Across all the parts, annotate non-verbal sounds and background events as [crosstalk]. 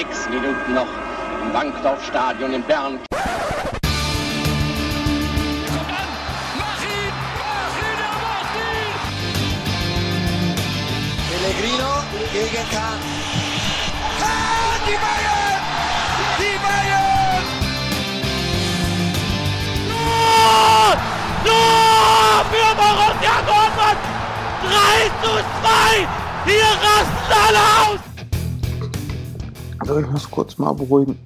Sechs Minuten noch im Bankdorfstadion in Bern. Pellegrino gegen Kahn. Kahn, die Bayern! Die Bayern! Tor! Tor für Borussia Dortmund! 3 zu 2! Hier rasten alle aus! Ich muss kurz mal beruhigen.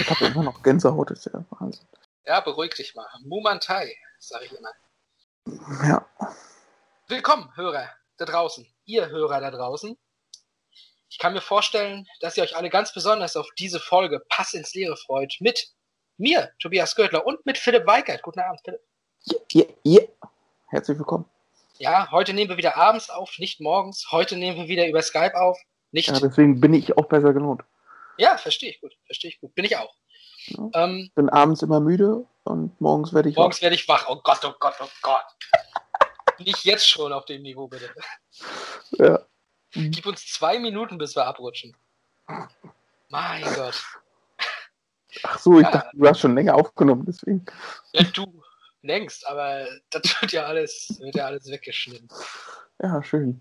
Ich habe immer noch Gänsehaut, ist ja Wahnsinn. Ja, beruhig dich mal. Mumantai, sage ich immer. Ja, Willkommen, Hörer da draußen. Ihr Hörer da draußen. Ich kann mir vorstellen, dass ihr euch alle ganz besonders auf diese Folge Pass ins Leere freut. Mit mir, Tobias Görtler, und mit Philipp Weigert. Guten Abend, Philipp. ja, ja, ja. Herzlich willkommen. Ja, heute nehmen wir wieder abends auf, nicht morgens. Heute nehmen wir wieder über Skype auf. Nicht. Ja, deswegen bin ich auch besser gelohnt. Ja, verstehe ich gut. Verstehe ich gut. Bin ich auch. Ja. Ähm, Bin abends immer müde und morgens werde ich morgens werde ich wach. Oh Gott, oh Gott, oh Gott. Nicht jetzt schon auf dem Niveau, bitte. wach. Ja. Gib uns zwei Minuten, bis wir abrutschen. Mein Gott. Ach so, ich Ja. dachte, du hast schon länger aufgenommen, deswegen. Ja, du längst, aber das wird ja alles, wird ja alles weggeschnitten. Ja, schön.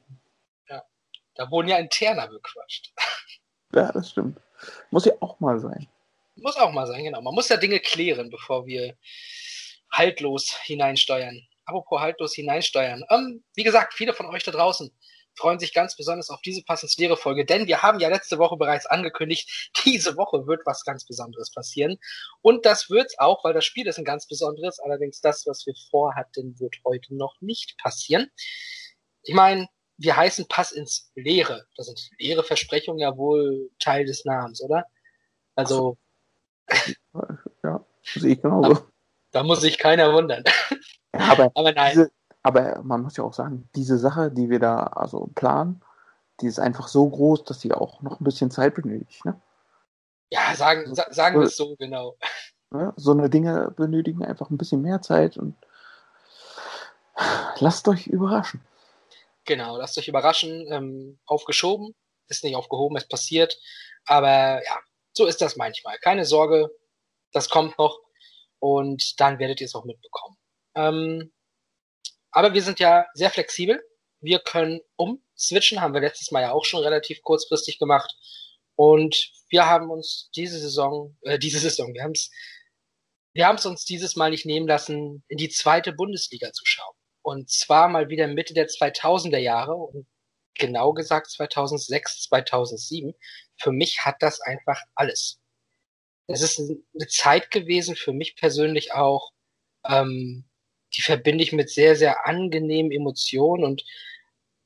Da wurden ja interner bequatscht. Ja, das stimmt. Muss ja auch mal sein. Muss auch mal sein, genau. Man muss ja Dinge klären, bevor wir haltlos hineinsteuern. Apropos haltlos hineinsteuern. Ähm, wie gesagt, viele von euch da draußen freuen sich ganz besonders auf diese passens leere Folge, denn wir haben ja letzte Woche bereits angekündigt, [laughs] diese Woche wird was ganz Besonderes passieren. Und das wird's auch, weil das Spiel ist ein ganz besonderes. Allerdings das, was wir vorhatten, wird heute noch nicht passieren. Ich meine, wir heißen Pass ins Leere. Da sind leere Versprechungen ja wohl Teil des Namens, oder? Also, [laughs] Ja, sehe ich genauso. da muss sich keiner wundern. Ja, aber, Aber nein. diese, aber man muss ja auch sagen, diese Sache, die wir da also planen, die ist einfach so groß, dass sie auch noch ein bisschen Zeit benötigt. Ne? Ja, sagen, sa sagen wir es so, genau. Ne? So eine Dinge benötigen einfach ein bisschen mehr Zeit und lasst euch überraschen. Genau, lasst euch überraschen. Ähm, aufgeschoben, ist nicht aufgehoben, es passiert. Aber ja, so ist das manchmal. Keine Sorge, das kommt noch und dann werdet ihr es auch mitbekommen. Ähm, aber wir sind ja sehr flexibel. Wir können umswitchen, haben wir letztes Mal ja auch schon relativ kurzfristig gemacht. Und wir haben uns diese Saison, äh, diese Saison, wir haben es wir haben es uns dieses Mal nicht nehmen lassen, in die zweite Bundesliga zu schauen. Und zwar mal wieder Mitte der 2000er Jahre und genau gesagt 2006, 2007. Für mich hat das einfach alles. Es ist eine Zeit gewesen, für mich persönlich auch, ähm, die verbinde ich mit sehr, sehr angenehmen Emotionen und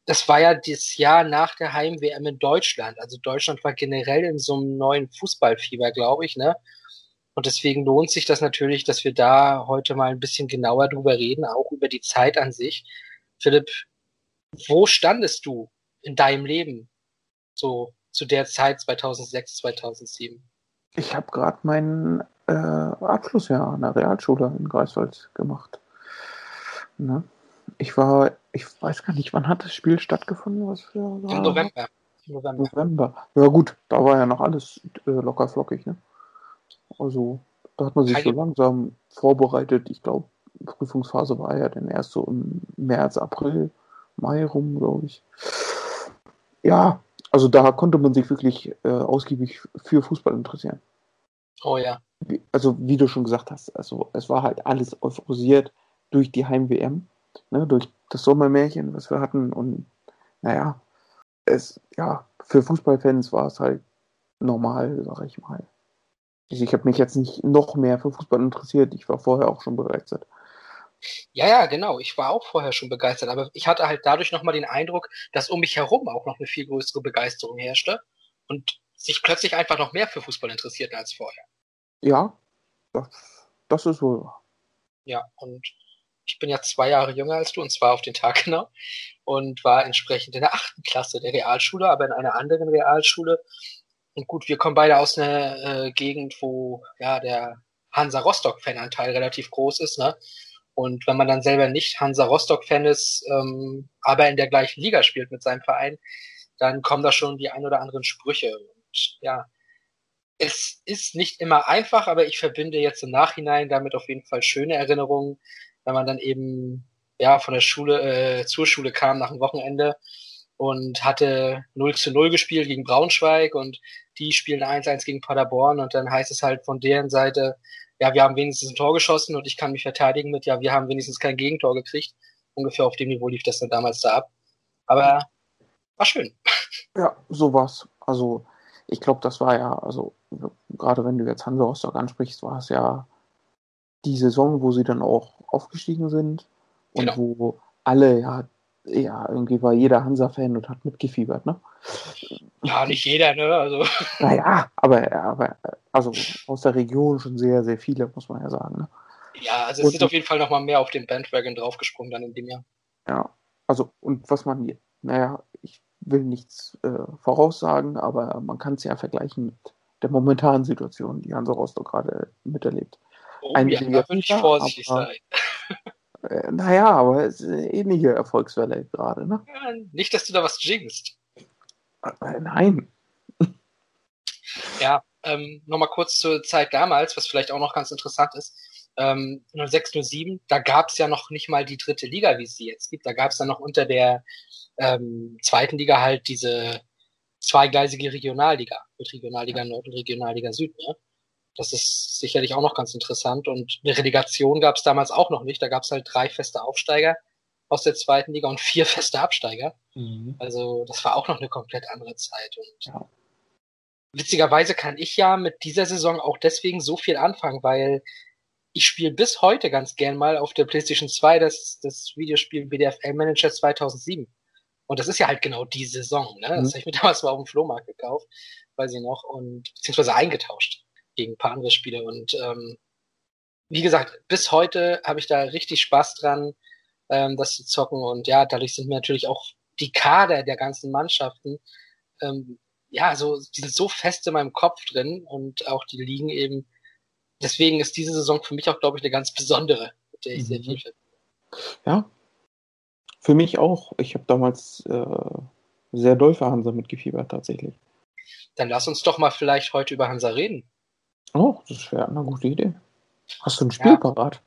das war ja das Jahr nach der Heim-WM in Deutschland. Also Deutschland war generell in so einem neuen Fußballfieber, glaube ich, ne? Und deswegen lohnt sich das natürlich, dass wir da heute mal ein bisschen genauer drüber reden, auch über die Zeit an sich. Philipp, wo standest du in deinem Leben so zu der Zeit 2006, 2007? Ich habe gerade mein äh, Abschlussjahr an der Realschule in Greifswald gemacht. Ne? Ich war, ich weiß gar nicht, wann hat das Spiel stattgefunden? Was für Im November. November. November. Ja gut, da war ja noch alles äh, locker flockig, ne? Also, da hat man sich so Keine- langsam vorbereitet. Ich glaube, Prüfungsphase war ja dann erst so im März, April, Mai rum, glaube ich. Ja, also da konnte man sich wirklich äh, ausgiebig für Fußball interessieren. Oh ja. Also, wie du schon gesagt hast, also es war halt alles euphorisiert durch die Heim-WM, ne, durch das Sommermärchen, was wir hatten. Und naja, es, ja, für Fußballfans war es halt normal, sag ich mal. Ich habe mich jetzt nicht noch mehr für Fußball interessiert, ich war vorher auch schon begeistert. Ja, ja, genau. Ich war auch vorher schon begeistert, aber ich hatte halt dadurch nochmal den Eindruck, dass um mich herum auch noch eine viel größere Begeisterung herrschte und sich plötzlich einfach noch mehr für Fußball interessierten als vorher. Ja, das, das ist wohl wahr. Ja, und ich bin ja zwei Jahre jünger als du, und zwar auf den Tag [laughs] genau, und war entsprechend in der achten Klasse der Realschule, aber in einer anderen Realschule. Und gut, wir kommen beide aus einer äh, Gegend, wo ja der Hansa Rostock-Fananteil relativ groß ist, ne? Und wenn man dann selber nicht Hansa Rostock-Fan ist, ähm, aber in der gleichen Liga spielt mit seinem Verein, dann kommen da schon die ein oder anderen Sprüche. Und ja, es ist nicht immer einfach, aber ich verbinde jetzt im Nachhinein damit auf jeden Fall schöne Erinnerungen, wenn man dann eben ja von der Schule äh, zur Schule kam nach dem Wochenende und hatte 0 zu 0 gespielt gegen Braunschweig und die spielen 1-1 gegen Paderborn und dann heißt es halt von deren Seite, ja, wir haben wenigstens ein Tor geschossen und ich kann mich verteidigen mit, ja, wir haben wenigstens kein Gegentor gekriegt. Ungefähr auf dem Niveau lief das dann damals da ab. Aber war schön. Ja, so war's. Also, ich glaube, das war ja, also, gerade wenn du jetzt Hansa Rostock ansprichst, war es ja die Saison, wo sie dann auch aufgestiegen sind und genau. wo alle ja ja, irgendwie war jeder Hansa-Fan und hat mitgefiebert, ne? Ja, nicht jeder, ne? Also. [laughs] Naja, aber, aber also aus der Region schon sehr, sehr viele, muss man ja sagen. Ne? Ja, also es und, sind auf jeden Fall nochmal mehr auf den Bandwagon draufgesprungen dann in dem Jahr. Ja, also und was man, naja, ich will nichts äh, voraussagen, aber man kann es ja vergleichen mit der momentanen Situation, die Hansa Rostock gerade miterlebt. Oh, Ein ja, da würde ich vorsichtig aber, sein. Äh, naja, aber es ist eine ähnliche Erfolgswelle gerade, ne? Ja, nicht, dass du da was jinxst. Äh, nein. Ja, ähm, nochmal kurz zur Zeit damals, was vielleicht auch noch ganz interessant ist. Ähm, 06, 07, da gab es ja noch nicht mal die dritte Liga, wie es sie jetzt gibt. Da gab es dann noch unter der ähm, zweiten Liga halt diese zweigleisige Regionalliga mit Regionalliga Nord und Regionalliga Süd. Ne? Das ist sicherlich auch noch ganz interessant. Und eine Relegation gab es damals auch noch nicht. Da gab es halt drei feste Aufsteiger aus der zweiten Liga und vier [laughs] feste Absteiger. Mhm. Also das war auch noch eine komplett andere Zeit. Und ja. witzigerweise kann ich ja mit dieser Saison auch deswegen so viel anfangen, weil ich spiele bis heute ganz gern mal auf der PlayStation 2 das, das Videospiel BDFL Manager 2007. Und das ist ja halt genau die Saison. Ne? Das mhm. habe ich mir [laughs] damals mal auf dem Flohmarkt gekauft, weiß ich noch, und beziehungsweise eingetauscht gegen ein paar andere Spiele. Und ähm, wie gesagt, bis heute habe ich da richtig Spaß dran, ähm, das zu zocken. Und ja, dadurch sind mir natürlich auch die Kader der ganzen Mannschaften, ähm, ja, so, die sind so fest in meinem Kopf drin und auch die liegen eben. Deswegen ist diese Saison für mich auch, glaube ich, eine ganz besondere, mit der ich mhm. sehr viel verbinde. Ja, für mich auch. Ich habe damals äh, sehr doll für Hansa mitgefiebert, tatsächlich. Dann lass uns doch mal vielleicht heute über Hansa reden. Oh, das wäre eine gute Idee. Hast du ein Spiel ja. parat?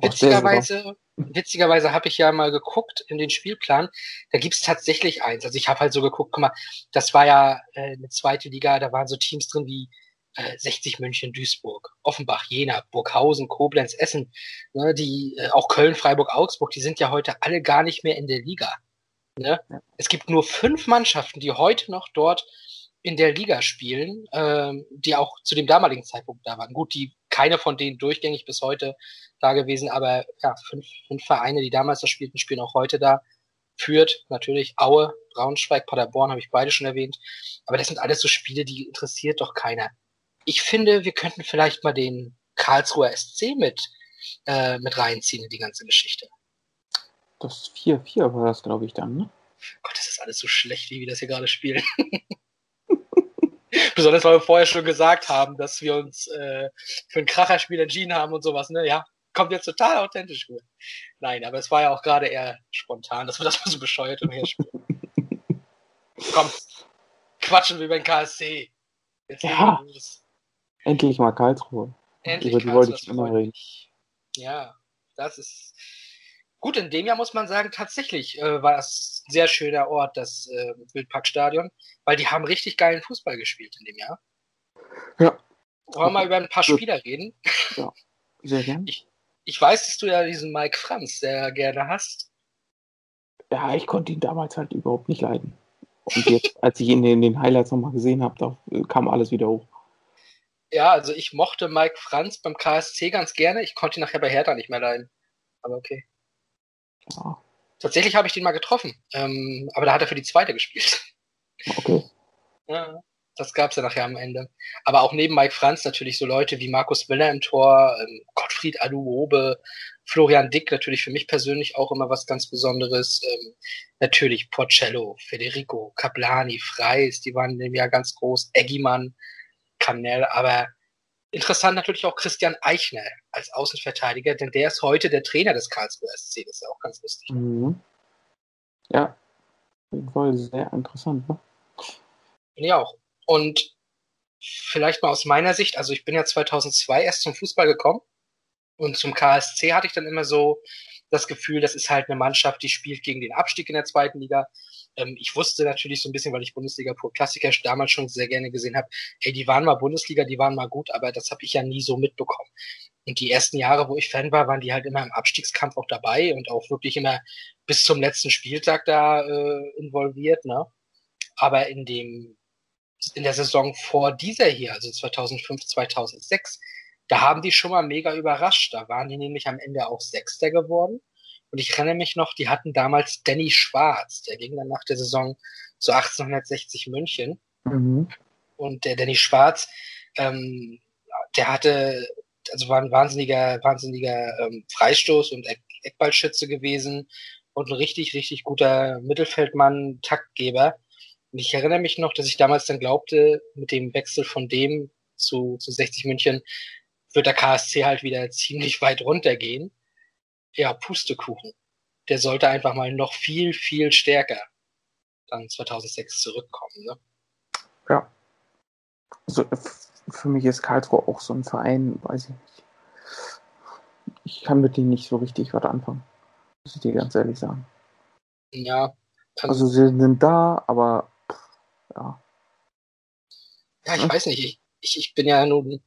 Witzigerweise, witzigerweise habe ich ja mal geguckt in den Spielplan, da gibt es tatsächlich eins. Also ich habe halt so geguckt, guck mal, das war ja äh, eine zweite Liga, da waren so Teams drin wie äh, 60 München, Duisburg, Offenbach, Jena, Burghausen, Koblenz, Essen, ne, die äh, auch Köln, Freiburg, Augsburg, die sind ja heute alle gar nicht mehr in der Liga. Ne? Ja. Es gibt nur fünf Mannschaften, die heute noch dort in der Liga spielen, ähm, die auch zu dem damaligen Zeitpunkt da waren. Gut, die keine von denen durchgängig bis heute da gewesen, aber ja, fünf, fünf Vereine, die damals da spielten, spielen auch heute da. Führt natürlich Aue, Braunschweig, Paderborn habe ich beide schon erwähnt. Aber das sind alles so Spiele, die interessiert doch keiner. Ich finde, wir könnten vielleicht mal den Karlsruher SC mit, äh, mit reinziehen in die ganze Geschichte. Das 4-4 war das, glaube ich, dann, ne? Gott, das ist alles so schlecht, wie wir das hier gerade spielen. [laughs] Besonders weil wir vorher schon gesagt haben, dass wir uns äh, für ein Kracherspiel entschieden haben und sowas, ne? Ja, kommt jetzt total authentisch rüber. Nein, aber es war ja auch gerade eher spontan, dass wir [laughs] das mal so bescheuert und her spielen. Komm, quatschen wir über den KSC. Jetzt ja. Endlich mal Karlsruhe. Endlich über die wollte ich immer reden. Ja, das ist Gut, in dem Jahr muss man sagen, tatsächlich äh, war es ein sehr schöner Ort, das äh, Wildparkstadion, weil die haben richtig geilen Fußball gespielt in dem Jahr. Ja. Wollen wir mal über ein paar Spieler reden? Ja, sehr gerne. Ich, ich weiß, dass du ja diesen Mike Franz sehr gerne hast. Ja, ich konnte ihn damals halt überhaupt nicht leiden. Und jetzt, [laughs] als ich ihn in den Highlights nochmal gesehen habe, da kam alles wieder hoch. Ja, also ich mochte Mike Franz beim KSC ganz gerne. Ich konnte ihn nachher bei Hertha nicht mehr leiden. Aber okay. Ja. Tatsächlich habe ich den mal getroffen, ähm, aber da hat er für die zweite gespielt. Okay. Ja, das gab es ja nachher am Ende. Aber auch neben Mike Franz natürlich so Leute wie Markus Miller im Tor, ähm, Gottfried Aluobe, Florian Dick natürlich für mich persönlich auch immer was ganz Besonderes. Ähm, natürlich Porcello, Federico, Kaplani, Freis, die waren in dem Jahr ganz groß, Eggimann, Kamnell, aber Interessant natürlich auch Christian Eichner als Außenverteidiger, denn der ist heute der Trainer des Karlsruher SC. Das ist ja auch ganz lustig. Mhm. Ja, auf jeden Fall sehr interessant. Ne? Ja auch. Und vielleicht mal aus meiner Sicht, also ich bin ja 2002 erst zum Fußball gekommen und zum KSC hatte ich dann immer so das Gefühl, das ist halt eine Mannschaft, die spielt gegen den Abstieg in der zweiten Liga. Ähm, ich wusste natürlich so ein bisschen, weil ich Bundesliga Pro Klassiker damals schon sehr gerne gesehen habe, ey, die waren mal Bundesliga, die waren mal gut, aber das habe ich ja nie so mitbekommen. Und die ersten Jahre, wo ich Fan war, waren die halt immer im Abstiegskampf auch dabei und auch wirklich immer bis zum letzten Spieltag da äh, involviert, ne? Aber in dem in der Saison vor dieser hier, also 2005, 2006, da haben die schon mal mega überrascht. Da waren die nämlich am Ende auch Sechster geworden. Und ich erinnere mich noch, die hatten damals Danny Schwarz. Der ging dann nach der Saison zu 1860 München. Mhm. Und der Danny Schwarz, ähm, der hatte, also war ein wahnsinniger, wahnsinniger ähm, Freistoß und Eck Eckballschütze gewesen und ein richtig, richtig guter Mittelfeldmann, Taktgeber. Und ich erinnere mich noch, dass ich damals dann glaubte, mit dem Wechsel von dem zu, zu 60 München, wird der KSC halt wieder ziemlich weit runtergehen. Ja, Pustekuchen. Der sollte einfach mal noch viel, viel stärker dann 2006 zurückkommen. Ne? Ja. Also für mich ist Karlsruhe auch so ein Verein, weiß ich nicht. Ich kann mit denen nicht so richtig was anfangen. Muss ich dir ganz ehrlich sagen. Ja. Also sie sind da, aber ja. Ja, ich hm? weiß nicht. Ich, ich, ich bin ja nun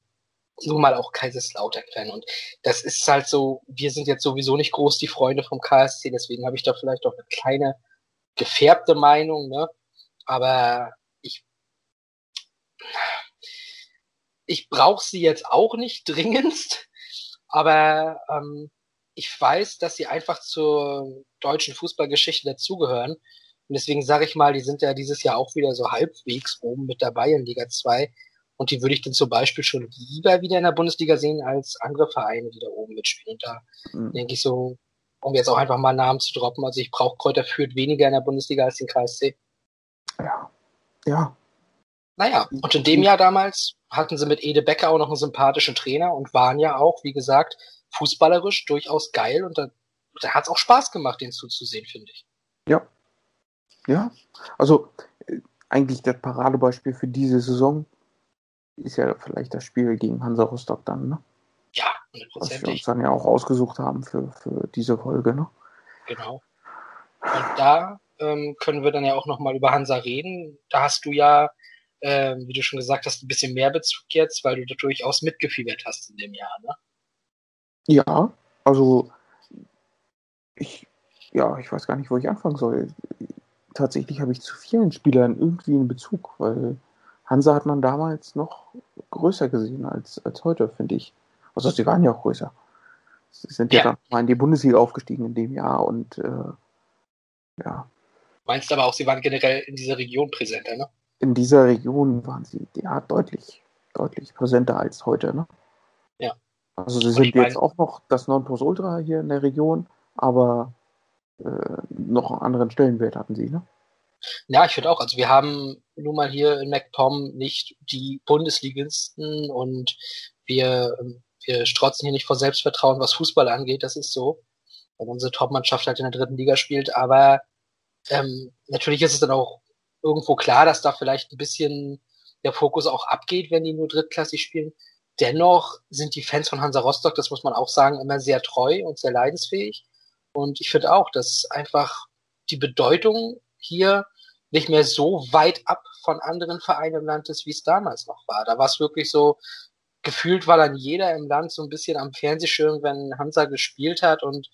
nun mal auch Kaiserslautern-Fan. Und das ist halt so, wir sind jetzt sowieso nicht groß die Freunde vom KSC, deswegen habe ich da vielleicht auch eine kleine gefärbte Meinung, ne? Aber ich, ich brauche sie jetzt auch nicht dringendst, aber ähm, ich weiß, dass sie einfach zur deutschen Fußballgeschichte dazugehören. Und deswegen sage ich mal, die sind ja dieses Jahr auch wieder so halbwegs oben mit dabei in Liga 2. Und die würde ich dann zum Beispiel schon lieber wieder in der Bundesliga sehen als andere Vereine, die da oben mitspielen. Und da mhm. denke ich so, um jetzt auch einfach mal Namen zu droppen. Also ich brauche Kräuter führt weniger in der Bundesliga als den KSC. Ja. Ja. Naja, und in dem Jahr damals hatten sie mit Ede Becker auch noch einen sympathischen Trainer und waren ja auch, wie gesagt, fußballerisch durchaus geil und da, da hat es auch Spaß gemacht, den zuzusehen, finde ich. Ja. Ja. Also äh, eigentlich das Paradebeispiel für diese Saison ist ja vielleicht das Spiel gegen Hansa Rostock dann, ne? Ja, Was wir uns dann ja auch ausgesucht haben für, für diese Folge, ne? Genau. Und da ähm, können wir dann ja auch nochmal über Hansa reden. Da hast du ja, äh, wie du schon gesagt hast, ein bisschen mehr Bezug jetzt, weil du da durchaus mitgefiebert hast in dem Jahr, ne? Ja, also ich, ja, ich weiß gar nicht, wo ich anfangen soll. Tatsächlich habe ich zu vielen Spielern irgendwie einen Bezug, weil Hansa hat man damals noch größer gesehen als, als heute, finde ich. Also sie waren ja auch größer. Sie sind ja, ja dann mal in die Bundesliga aufgestiegen in dem Jahr und äh, ja. Meinst aber auch, sie waren generell in dieser Region präsenter, ne? In dieser Region waren sie ja deutlich, deutlich präsenter als heute, ne? Ja. Also sie sind jetzt auch noch das Nonplusultra hier in der Region, aber äh, noch einen anderen Stellenwert hatten sie, ne? Ja, ich finde auch. Also wir haben nun mal hier in MacPom nicht die Bundesligisten und wir, wir strotzen hier nicht vor Selbstvertrauen, was Fußball angeht. Das ist so, weil unsere Topmannschaft halt in der dritten Liga spielt. Aber ähm, natürlich ist es dann auch irgendwo klar, dass da vielleicht ein bisschen der Fokus auch abgeht, wenn die nur drittklassig spielen. Dennoch sind die Fans von Hansa Rostock, das muss man auch sagen, immer sehr treu und sehr leidensfähig. Und ich finde auch, dass einfach die Bedeutung hier nicht mehr so weit ab von anderen Vereinen im Land ist, wie es damals noch war. Da war es wirklich so, gefühlt war dann jeder im Land so ein bisschen am Fernsehschirm, wenn Hansa gespielt hat und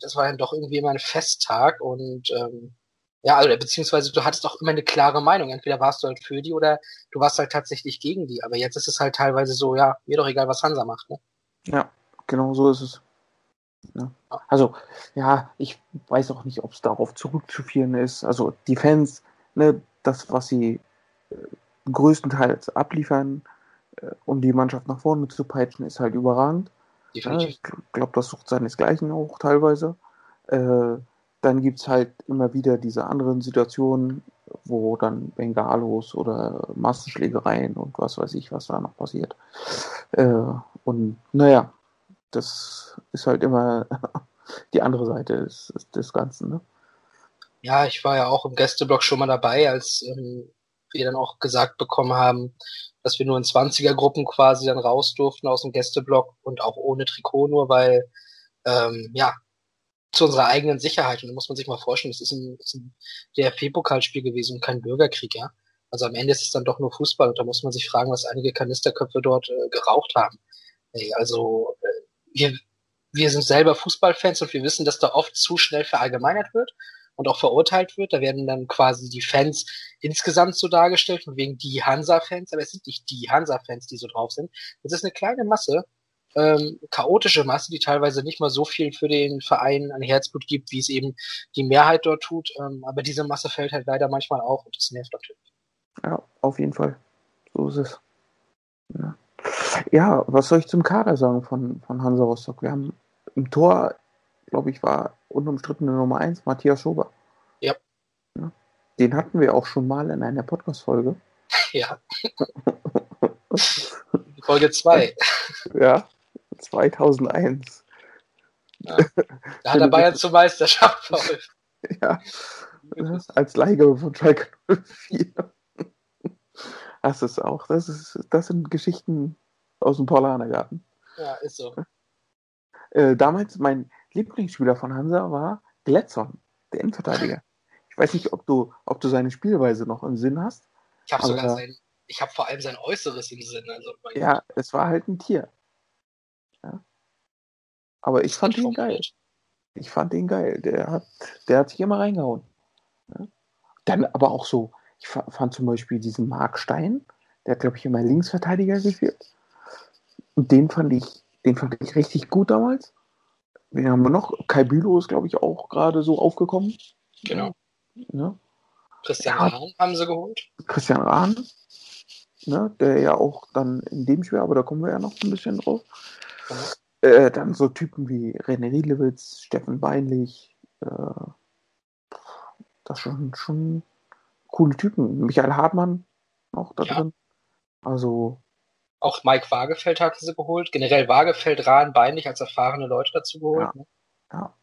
das war dann doch irgendwie immer ein Festtag und ähm, ja, also, beziehungsweise du hattest auch immer eine klare Meinung. Entweder warst du halt für die oder du warst halt tatsächlich gegen die. Aber jetzt ist es halt teilweise so, ja, mir doch egal, was Hansa macht, ne? Ja, genau so ist es. Ja. Also, ja, ich weiß auch nicht, ob es darauf zurückzuführen ist. Also, die Fans, ne, das, was sie äh, größtenteils abliefern, äh, um die Mannschaft nach vorne zu peitschen, ist halt überragend. Ja, ich glaube, das sucht seinesgleichen auch teilweise. Äh, dann gibt es halt immer wieder diese anderen Situationen, wo dann Bengalos oder Massenschlägereien und was weiß ich, was da noch passiert. Äh, und naja, das ist halt immer [laughs] die andere Seite des, des Ganzen. Ne? Ja, ich war ja auch im Gästeblock schon mal dabei, als ähm, wir dann auch gesagt bekommen haben, dass wir nur in 20er-Gruppen quasi dann raus durften aus dem Gästeblock und auch ohne Trikot nur, weil ähm, ja, zu unserer eigenen Sicherheit. Und da muss man sich mal vorstellen, das ist ein, ist ein DFB-Pokalspiel gewesen und kein Bürgerkrieg, ja. Also am Ende ist es dann doch nur Fußball und da muss man sich fragen, was einige Kanisterköpfe dort äh, geraucht haben. Ey, also äh, wir, wir sind selber Fußballfans und wir wissen, dass da oft zu schnell verallgemeinert wird und auch verurteilt wird. Da werden dann quasi die Fans insgesamt so dargestellt, von wegen die Hansa-Fans, aber es sind nicht die Hansa-Fans, die so drauf sind. Es ist eine kleine Masse, ähm, chaotische Masse, die teilweise nicht mal so viel für den Verein an Herzblut gibt, wie es eben die Mehrheit dort tut. Ähm, aber diese Masse fällt halt leider manchmal auf und das nervt natürlich. Ja, auf jeden Fall. So ist es. Ja. ja, was soll ich zum Kader sagen von, von Hansa Rostock? Wir haben im Tor, glaube ich, war unumstrittene Nummer 1 Matthias Schober. Ja. Den hatten wir auch schon mal in einer Podcast-Folge. [laughs] Ja. Folge 2. [laughs] Ja, 2001. Ja. Da hat er Bayern zur Meisterschaft verholfen. [laughs] Ja, als Leihgabe von Schalke 04. Das ist auch, das ist, das sind Geschichten aus dem Paulanergarten. Ja, ist so. Äh, damals mein Lieblingsspieler von Hansa war Gletson, der Innenverteidiger. Ich weiß nicht, ob du, ob du seine Spielweise noch im Sinn hast. Ich habe sogar sein, ich habe vor allem sein Äußeres im Sinn. Also ja, es war halt ein Tier. Ja. Aber ich fand ihn geil. Ich fand ihn geil. Der hat, der hat sich immer reingehauen. Ja. Dann aber auch so, ich fand zum Beispiel diesen Mark Stein, der hat, glaube ich, immer Linksverteidiger gespielt. Und den fand ich, den fand ich richtig gut damals. Wen haben wir noch? Kai Bülow ist, glaube ich, auch gerade so aufgekommen. Genau. Ja. Christian ja. Rahn haben sie geholt. Christian Rahn, ne, der ja auch dann in dem Spiel, aber da kommen wir ja noch ein bisschen drauf. Mhm. Äh, dann so Typen wie René Riedlewitz, Steffen Beinlich, äh, das schon, schon coole Typen. Michael Hartmann noch da ja. drin. Also. Auch Mike Waagefeld hatten sie geholt. Generell Waagefeld, Rahn, Beinlich als erfahrene Leute dazu geholt. Ja. Ne? ja.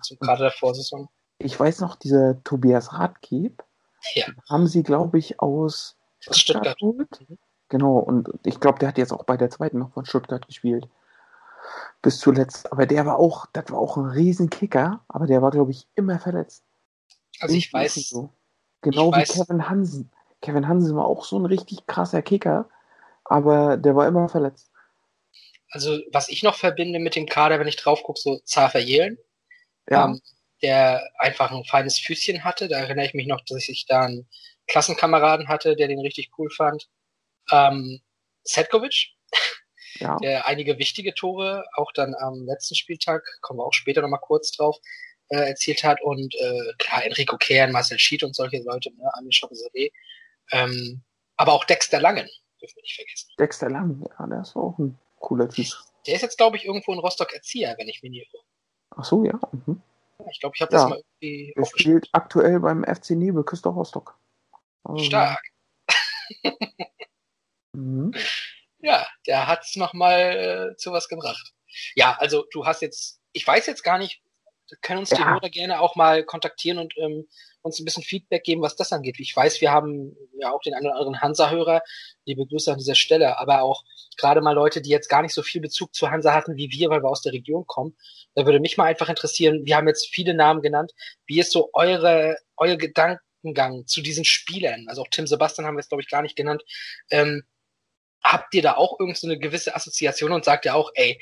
Zum, gerade der Vorsaison. Ich weiß noch, dieser Tobias Radkeb, ja. haben sie, glaube ich, aus Stuttgart, Stuttgart. Mhm. Genau, und ich glaube, der hat jetzt auch bei der zweiten noch von Stuttgart gespielt. Bis zuletzt. Aber der war auch, das war auch ein Riesenkicker, aber der war, glaube ich, immer verletzt. Also ich, ich weiß. So. Genau ich wie weiß. Kevin Hansen. Kevin Hansen war auch so ein richtig krasser Kicker, aber der war immer verletzt. Also, was ich noch verbinde mit dem Kader, wenn ich drauf gucke, so Zafer Jelen. Ja. Ähm, der einfach ein feines Füßchen hatte. Da erinnere ich mich noch, dass ich da einen Klassenkameraden hatte, der den richtig cool fand. Ähm, Setkovic, ja. [laughs] der einige wichtige Tore auch dann am letzten Spieltag, kommen wir auch später nochmal kurz drauf, äh, erzielt hat. Und äh, klar, Enrico Kern, Marcel Schied und solche Leute, ne, Armin Schoppeseré. Ähm, aber auch Dexter Langen, dürfen wir nicht vergessen. Dexter Langen, ja, der ist auch ein cooler Typ. Der ist jetzt, glaube ich, irgendwo in Rostock Erzieher, wenn ich mich nicht irre. Ach so, ja. Mhm. Ich glaube, ich habe das mal irgendwie. Er spielt aktuell beim FC Nebel Küster Rostock. Also, Stark. [laughs] mhm. Ja, der hat es nochmal äh, zu was gebracht. Ja, also du hast jetzt, ich weiß jetzt gar nicht, können uns ja. die Hörer gerne auch mal kontaktieren und ähm, uns ein bisschen Feedback geben, was das angeht. Ich weiß, wir haben ja auch den einen oder anderen Hansa-Hörer, liebe Grüße an dieser Stelle, aber auch gerade mal Leute, die jetzt gar nicht so viel Bezug zu Hansa hatten wie wir, weil wir aus der Region kommen. Da würde mich mal einfach interessieren, wir haben jetzt viele Namen genannt, wie ist so eure, euer Gedankengang zu diesen Spielern? Also auch Tim Sebastian haben wir jetzt, glaube ich, gar nicht genannt. Ähm, habt ihr da auch irgend so eine gewisse Assoziation und sagt ihr auch, ey,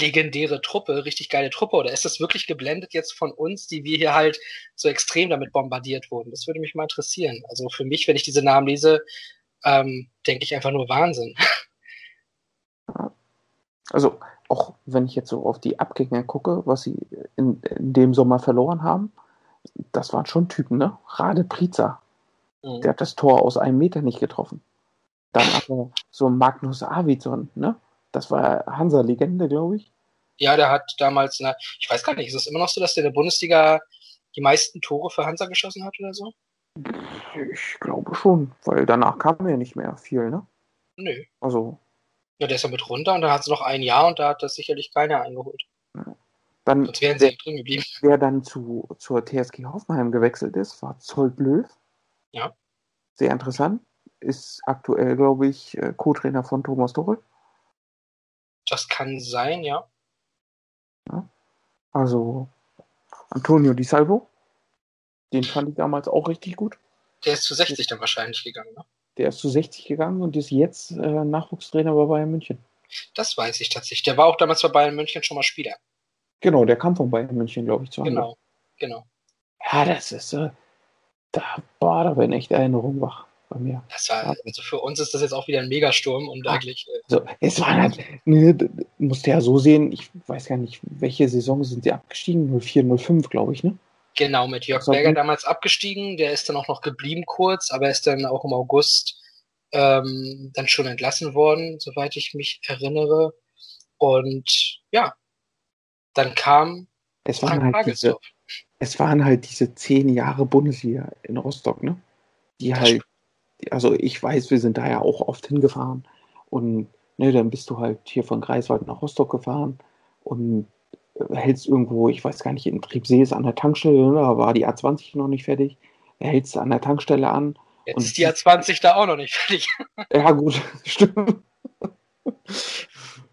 legendäre Truppe, richtig geile Truppe? Oder ist das wirklich geblendet jetzt von uns, die wir hier halt so extrem damit bombardiert wurden? Das würde mich mal interessieren. Also für mich, wenn ich diese Namen lese, ähm, denke ich einfach nur Wahnsinn. Also auch wenn ich jetzt so auf die Abgänge gucke, was sie in, in dem Sommer verloren haben, das waren schon Typen, ne? Rade Priza. Mhm. Der hat das Tor aus einem Meter nicht getroffen. Dann aber so Magnus Arvidsson, ne? Das war Hansa-Legende, glaube ich. Ja, der hat damals, na, ich weiß gar nicht, ist es immer noch so, dass der in der Bundesliga die meisten Tore für Hansa geschossen hat oder so? Ich glaube schon, weil danach kam ja nicht mehr viel, ne? Nö. Also. Ja, der ist ja mit runter und dann hat es noch ein Jahr und da hat das sicherlich keiner eingeholt. Dann, Sonst wären sie ja drin geblieben. Wer dann zu, zur TSG Hoffenheim gewechselt ist, war Zolt Löw. Ja. sehr interessant. Ist aktuell, glaube ich, äh, Co-Trainer von Thomas Tuchel. Das kann sein, ja. Also Antonio Di Salvo. Den fand ich damals auch richtig gut. Der ist zu 60 dann wahrscheinlich gegangen, ne? Der ist zu 60 gegangen und ist jetzt äh, Nachwuchstrainer bei Bayern München. Das weiß ich tatsächlich. Der war auch damals bei Bayern München schon mal Spieler. Genau, der kam von Bayern München, glaube ich, zu Genau, genau. Ja, das ist, äh, da, boah, da werden echt Erinnerungen wach bei mir. Das war, also für uns ist das jetzt auch wieder ein Megasturm und eigentlich. Äh, Also, es war halt, ne, d- d- musst du ja so sehen, ich weiß gar nicht, welche Saison sind sie abgestiegen? 04, 05, glaube ich, ne? Genau, mit Jörg war Berger gut. damals abgestiegen. Der ist dann auch noch geblieben kurz, aber ist dann auch im August ähm, dann schon entlassen worden, soweit ich mich erinnere. Und ja, dann kam Es waren Frank halt diese, es waren halt diese zehn Jahre Bundesliga in Rostock, ne? Die Das halt, also ich weiß, wir sind da ja auch oft hingefahren und ne, dann bist du halt hier von Greifswald nach Rostock gefahren und äh, hältst irgendwo, ich weiß gar nicht, in Triebsee ist an der Tankstelle, ne, da war die A20 noch nicht fertig, hältst du an der Tankstelle an. Jetzt und- ist die A20 da auch noch nicht fertig. [laughs] Ja, gut, [laughs] stimmt.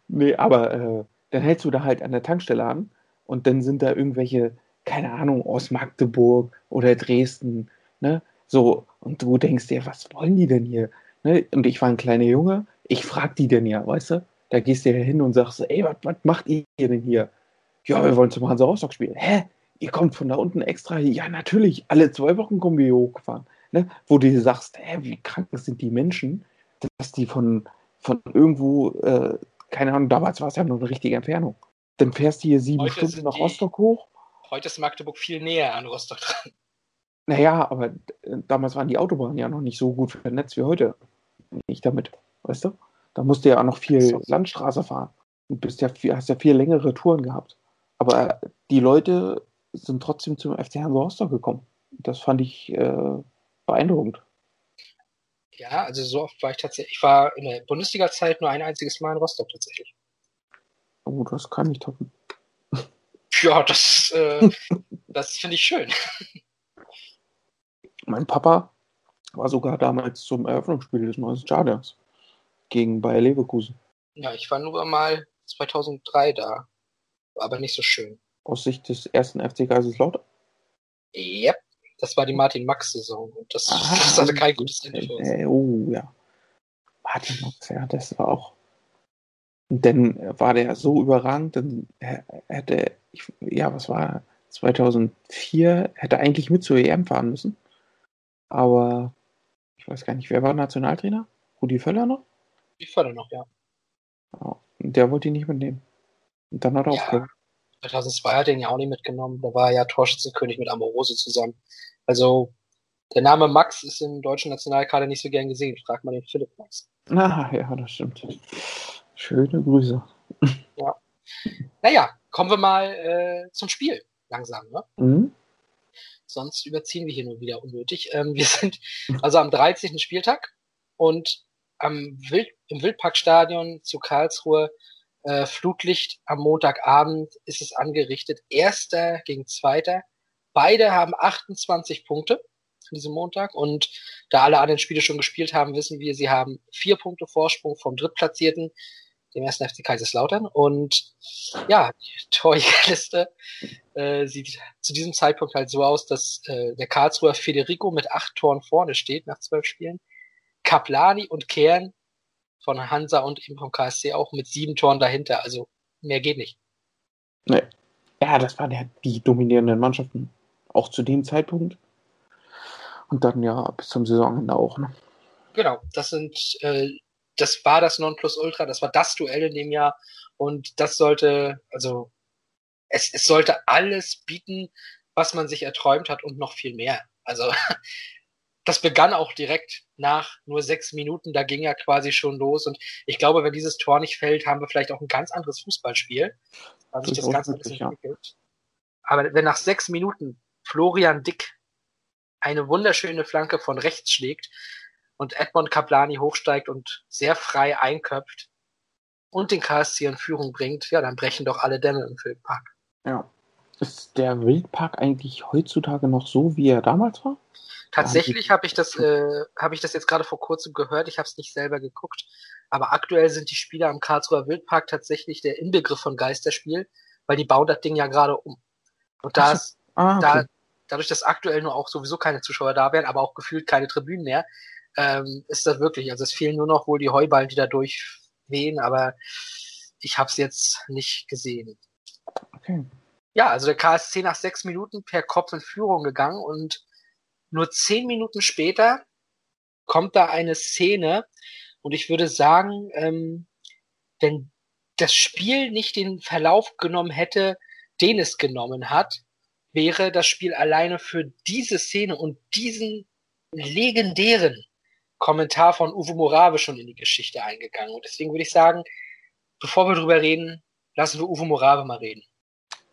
nee, aber äh, dann hältst du da halt an der Tankstelle an und dann sind da irgendwelche, keine Ahnung, aus Magdeburg oder Dresden, ne? So, und du denkst dir, was wollen die denn hier? Ne? Und ich war ein kleiner Junge, ich frag die denn ja, weißt du? Da gehst du ja hin und sagst, ey, was, macht ihr denn hier? Ja, wir wollen zum Hansa Rostock spielen. Hä? Ihr kommt von da unten extra hier? Ja, natürlich, alle zwei Wochen kommen wir hier hochgefahren. Ne? Wo du dir sagst, hä, wie krank sind die Menschen, dass die von, von irgendwo, äh, keine Ahnung, damals war es ja noch eine richtige Entfernung. Dann fährst du hier sieben Heute Stunden nach Rostock hoch. Heute ist Magdeburg viel näher an Rostock dran. Naja, aber äh, damals waren die Autobahnen ja noch nicht so gut vernetzt wie heute. Nicht damit, weißt du? Da musst du ja auch noch viel So. Landstraße fahren. Und bist ja viel, hast ja viel längere Touren gehabt. Aber die Leute sind trotzdem zum FC Hansa Rostock gekommen. Das fand ich äh, beeindruckend. Ja, also so oft war ich tatsächlich. Ich war in der Bundesliga-Zeit nur ein einziges Mal in Rostock tatsächlich. Oh, das kann ich toppen. Ja, das, äh, das finde ich schön. Mein Papa war sogar damals zum Eröffnungsspiel des neuen Stadions gegen Bayer Leverkusen. Ja, ich war nur mal 2003 da. War aber nicht so schön. Aus Sicht des ersten FC Kaiserslautern. Yep. Das war die Martin-Max-Saison. Und das, Ah, das hatte kein gutes Ende für uns. Äh, oh, ja. Martin Max, ja, das war auch. Dann war der so überragend, dann hätte, ich, ja, was war 2004, hätte eigentlich mit zur EM fahren müssen. Aber ich weiß gar nicht, wer war Nationaltrainer? Rudi Völler noch? Die Förder noch, ja. Ja, und der wollte ihn nicht mitnehmen. Und dann hat er Ja. aufgehört. 2002 hat er ihn ja auch nicht mitgenommen. Da war er ja Torschützenkönig mit Amorose zusammen. Also, der Name Max ist im deutschen Nationalkader nicht so gern gesehen. Frag mal den Philipp Max. [laughs] Ah, ja, das stimmt. Schöne Grüße. Naja, kommen wir mal äh, zum Spiel. Langsam, ne? Mhm. Sonst überziehen wir hier nur wieder unnötig. Ähm, wir sind also am 13. Spieltag und am Wild, im Wildparkstadion zu Karlsruhe äh, Flutlicht am Montagabend ist es angerichtet. Erster gegen Zweiter. Beide haben 28 Punkte an diesem Montag und da alle anderen Spiele schon gespielt haben, wissen wir, sie haben vier Punkte Vorsprung vom Drittplatzierten, dem ersten FC Kaiserslautern. Und ja, die Torjägerliste äh, sieht zu diesem Zeitpunkt halt so aus, dass äh, der Karlsruher Federico mit acht Toren vorne steht nach zwölf Spielen. Kaplani und Kern von Hansa und eben vom KSC auch mit sieben Toren dahinter. Also mehr geht nicht. Nee. Ja, das waren ja die dominierenden Mannschaften. Auch zu dem Zeitpunkt. Und dann ja bis zum Saisonende auch. Ne? Genau, das sind, äh, das war das Nonplusultra, das war das Duell in dem Jahr und das sollte, also es, es sollte alles bieten, was man sich erträumt hat und noch viel mehr. Also [laughs] das begann auch direkt nach nur sechs Minuten, da ging ja quasi schon los und ich glaube, wenn dieses Tor nicht fällt, haben wir vielleicht auch ein ganz anderes Fußballspiel, weil sich das Durchaus ganz anders möglich, ja. entwickelt. Aber wenn nach sechs Minuten Florian Dick eine wunderschöne Flanke von rechts schlägt und Edmond Kaplani hochsteigt und sehr frei einköpft und den KSC in Führung bringt, ja, dann brechen doch alle Dämme im Filmpark. Ja. Ist der Wildpark eigentlich heutzutage noch so, wie er damals war? Tatsächlich habe ich das, äh, habe ich das jetzt gerade vor kurzem gehört. Ich habe es nicht selber geguckt, aber aktuell sind die Spieler am Karlsruher Wildpark tatsächlich der Inbegriff von Geisterspiel, weil die bauen das Ding ja gerade um. Und da ist, Ah, okay. da, dadurch, dass aktuell nur auch sowieso keine Zuschauer da wären, aber auch gefühlt keine Tribünen mehr, ähm, ist das wirklich. Also es fehlen nur noch wohl die Heuballen, die da durchwehen, aber ich habe es jetzt nicht gesehen. Okay. Ja, also der KSC nach sechs Minuten per Kopf in Führung gegangen und nur zehn Minuten später kommt da eine Szene und ich würde sagen, ähm, wenn das Spiel nicht den Verlauf genommen hätte, den es genommen hat, wäre das Spiel alleine für diese Szene und diesen legendären Kommentar von Uwe Morave schon in die Geschichte eingegangen. Und deswegen würde ich sagen, bevor wir drüber reden, lassen wir Uwe Morave mal reden.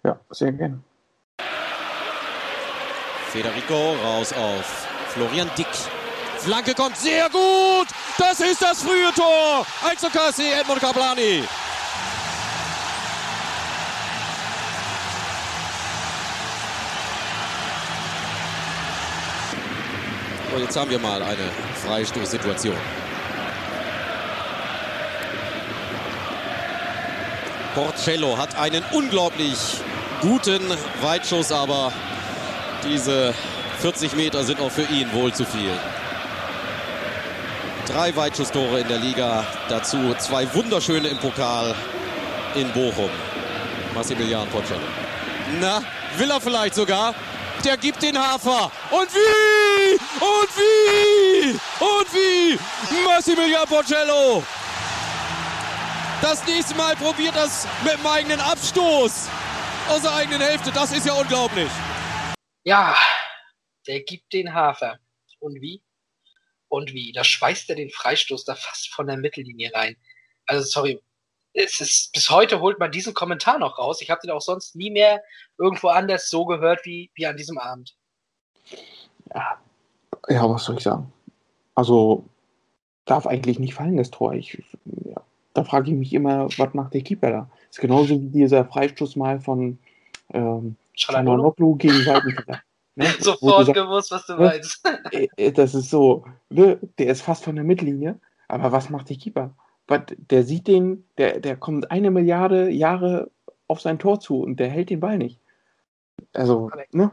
Ja, sehr gerne. Federico raus auf Florian Dick. Flanke kommt sehr gut. Das ist das frühe Tor. 1 zu KSC Edmund Kaplani. Und jetzt haben wir mal eine Freistoßsituation. Porcello hat einen unglaublich guten Weitschuss, aber diese 40 Meter sind auch für ihn wohl zu viel. Drei Weitschusstore in der Liga, dazu zwei wunderschöne im Pokal in Bochum. Massimilian Porcello. Na, will er vielleicht sogar? Der gibt den Hafer. Und wie? Und wie? Und wie? Massimilian Porcello. Das nächste Mal probiert das mit dem eigenen Abstoß aus der eigenen Hälfte. Das ist ja unglaublich. Ja, der gibt den Hafer. Und wie? Und wie? Da schweißt er den Freistoß da fast von der Mittellinie rein. Also sorry, es ist, bis heute holt man diesen Kommentar noch raus. Ich habe den auch sonst nie mehr irgendwo anders so gehört wie, wie an diesem Abend. Ja. ja, was soll ich sagen? Also, darf eigentlich nicht fallen, das Tor. Ich, ja, da frage ich mich immer, was macht der Keeper da? Ist genauso wie dieser Freistoß mal von ähm, Chalanoglu. Gegen Weidenfeller. Ne? [laughs] Sofort sagst, gewusst, was du ne? meinst. [laughs] äh, äh, das ist so, ne? der ist fast von der Mittellinie, aber was macht der Keeper? Der sieht den, der, der kommt eine Milliarde Jahre auf sein Tor zu und der hält den Ball nicht. Also, ne?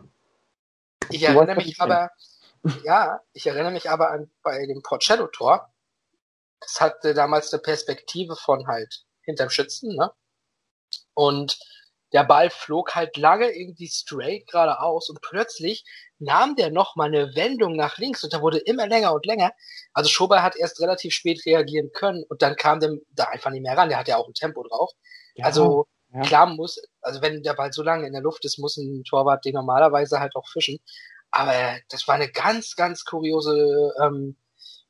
Ich erinnere mich ich aber, ja, ich erinnere mich aber an bei dem Porcello-Tor. Das hatte damals eine Perspektive von halt hinterm Schützen, ne? Und der Ball flog halt lange irgendwie straight geradeaus und plötzlich nahm der noch mal eine Wendung nach links und da wurde immer länger und länger. Also Schober hat erst relativ spät reagieren können und dann kam der da einfach nicht mehr ran. Der hat ja auch ein Tempo drauf. Ja, also ja. klar muss, also wenn der Ball so lange in der Luft ist, muss ein Torwart den normalerweise halt auch fischen. Aber das war eine ganz, ganz kuriose ähm,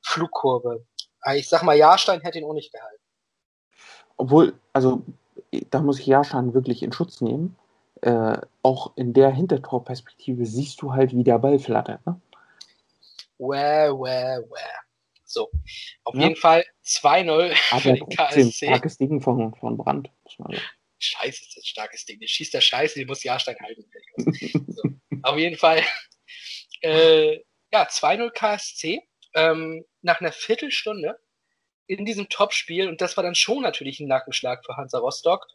Flugkurve. Ich sag mal, Jahrstein hätte ihn auch nicht gehalten. Obwohl, also da muss ich Jaschan wirklich in Schutz nehmen. Äh, auch in der Hintertorperspektive siehst du halt, wie der Ball flattert. Ne? Where, where, where. So, auf Ja. jeden Fall 2-0 für den KSC. starkes Ding von, von Brand. Scheiße, ist das ein starkes Ding. Der schießt der Scheiße, den muss Jahrstein halten. [laughs] so, auf jeden Fall. Äh, ja, 2-0 KSC. Ähm, nach einer Viertelstunde in diesem Topspiel. Und das war dann schon natürlich ein Nackenschlag für Hansa Rostock.